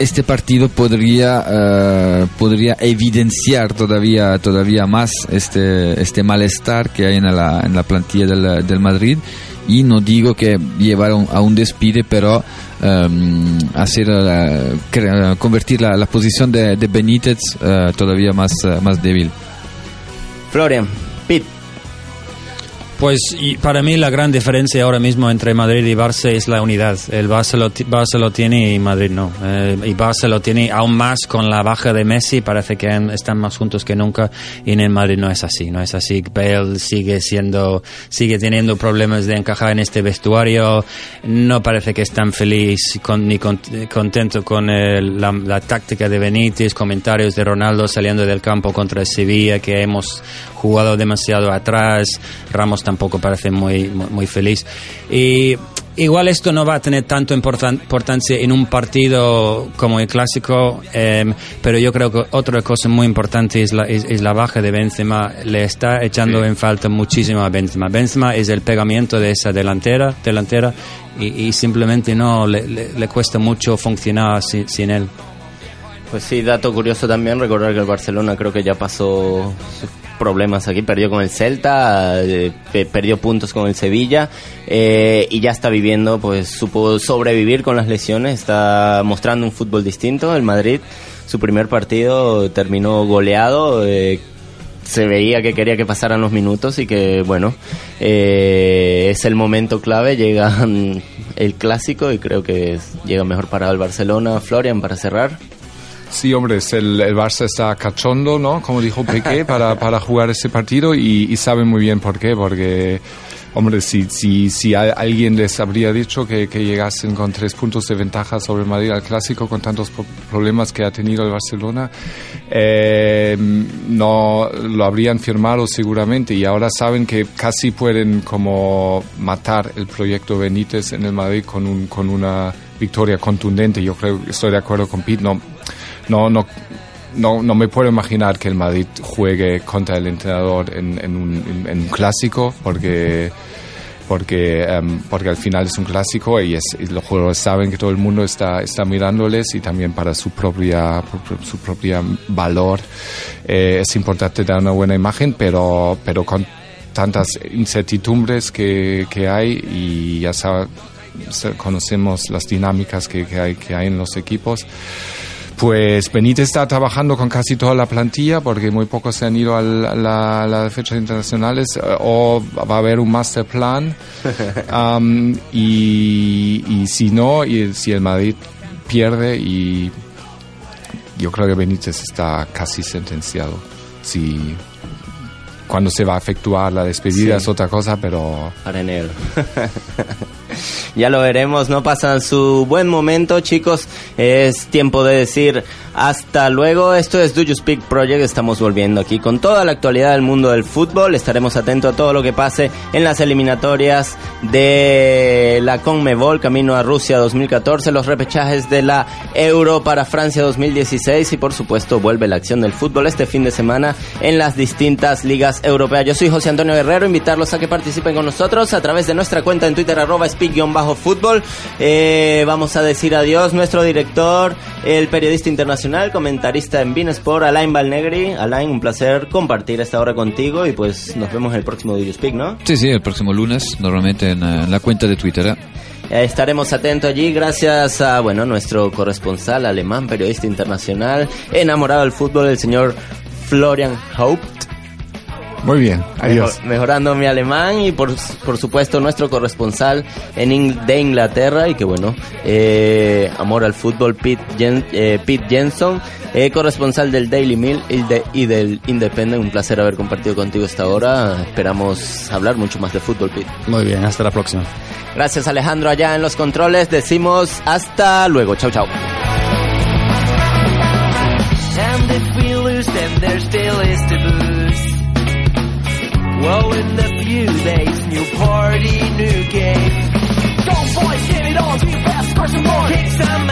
este partido podría, uh, podría evidenciar todavía, todavía más este, este malestar que hay en la, en la plantilla del, del Madrid y no digo que llevar a un despide, pero um, hacer uh, convertir la, la, posición de, de Benítez uh, todavía más, más débil. Florian. Pues para mí la gran diferencia ahora mismo entre Madrid y Barça es la unidad. El Barça lo, Barça lo tiene y Madrid no. Eh, y Barça lo tiene aún más con la baja de Messi. Parece que están más juntos que nunca. Y en Madrid no es así. No es así. Bale sigue siendo, sigue teniendo problemas de encajar en este vestuario. No parece que es tan feliz ni con, contento con la, la táctica de Benítez, comentarios de Ronaldo saliendo del campo contra Sevilla que hemos jugado demasiado atrás. Ramos tampoco parece muy, muy feliz. Y igual esto no va a tener tanto importancia en un partido como el clásico, eh, pero yo creo que otra cosa muy importante es la, es, es la baja de Benzema. Le está echando sí. en falta muchísimo a Benzema. Benzema es el pegamiento de esa delantera, delantera y, y simplemente no le, le, le, cuesta mucho funcionar sin, sin él. Pues sí, dato curioso también, recordar que el Barcelona creo que ya pasó problemas aquí, perdió con el Celta, eh, perdió puntos con el Sevilla eh, y ya está viviendo, pues supo sobrevivir con las lesiones, está mostrando un fútbol distinto. El Madrid, su primer partido terminó goleado. Eh, se veía que quería que pasaran los minutos y que, bueno, eh, es el momento clave. Llega el clásico y creo que llega mejor para el Barcelona. Florian, para cerrar. Sí, hombre, el, el, Barça está cachondo, ¿no? Como dijo Peque, para, para jugar ese partido y, y sabe muy bien por qué, porque, hombre, si, si, si alguien les habría dicho que, que, llegasen con tres puntos de ventaja sobre el Madrid al Clásico con tantos problemas que ha tenido el Barcelona, eh, no lo habrían firmado seguramente y ahora saben que casi pueden como matar el proyecto Benítez en el Madrid con, un, con una victoria contundente. Yo creo, estoy de acuerdo con Pete, no no, no, no, me puedo imaginar que el Madrid juegue contra el entrenador en, en, un, en un, clásico porque porque um, porque al final es un clásico y, es, y, los jugadores saben que todo el mundo está está mirándoles y también para su propia su propia valor eh, es importante dar una buena imagen pero pero con tantas incertidumbres que, que hay y ya sabe, conocemos las dinámicas que, que, hay, que hay en los equipos pues Benítez está trabajando con casi toda la plantilla porque muy pocos se han ido a las la fechas internacionales o va a haber un master plan um, y, y, si no, y si el Madrid pierde y yo creo que Benítez está casi sentenciado. Si cuando se va a efectuar la despedida sí. es otra cosa, pero... Para enero. ya lo veremos, no pasan su buen momento, chicos. Es tiempo de decir hasta luego. Esto es Do You Speak Project. Estamos volviendo aquí con toda la actualidad del mundo del fútbol. Estaremos atentos a todo lo que pase en las eliminatorias de la Conmebol camino a Rusia 2014, los repechajes de la Euro para Francia 2016 y por supuesto vuelve la acción del fútbol este fin de semana en las distintas ligas europeas. Yo soy José Antonio Guerrero, invitarlos a que participen con nosotros a través de nuestra cuenta en Twitter arroba speak Bajo Fútbol. Eh, vamos a decir adiós. Nuestro director, el periodista internacional, comentarista en Binesport, Alain Valnegri. Alain, un placer compartir esta hora contigo y pues nos vemos el próximo Video Speak, ¿no? Sí, sí, el próximo lunes, normalmente en, eh, en la cuenta de Twitter. ¿eh? Eh, Estaremos atentos allí gracias a bueno nuestro corresponsal alemán, periodista internacional, enamorado del fútbol, el señor Florian Haupt. Muy bien, adiós. Mejor- mejorando mi alemán y por, por supuesto nuestro corresponsal en Ing- de Inglaterra y que bueno, eh, amor al fútbol, Pete, Jen- eh, Pete Jenson, eh, corresponsal del Daily Mail y, de- y del Independent. Un placer haber compartido contigo esta hora. Esperamos hablar mucho más de fútbol, Pete. Muy bien, hasta la próxima. Gracias Alejandro allá en los controles. Decimos hasta luego. Chau, chau. Well, in the few days, new party, new game. Go boys, get it on, keep fast, crush more. Kick some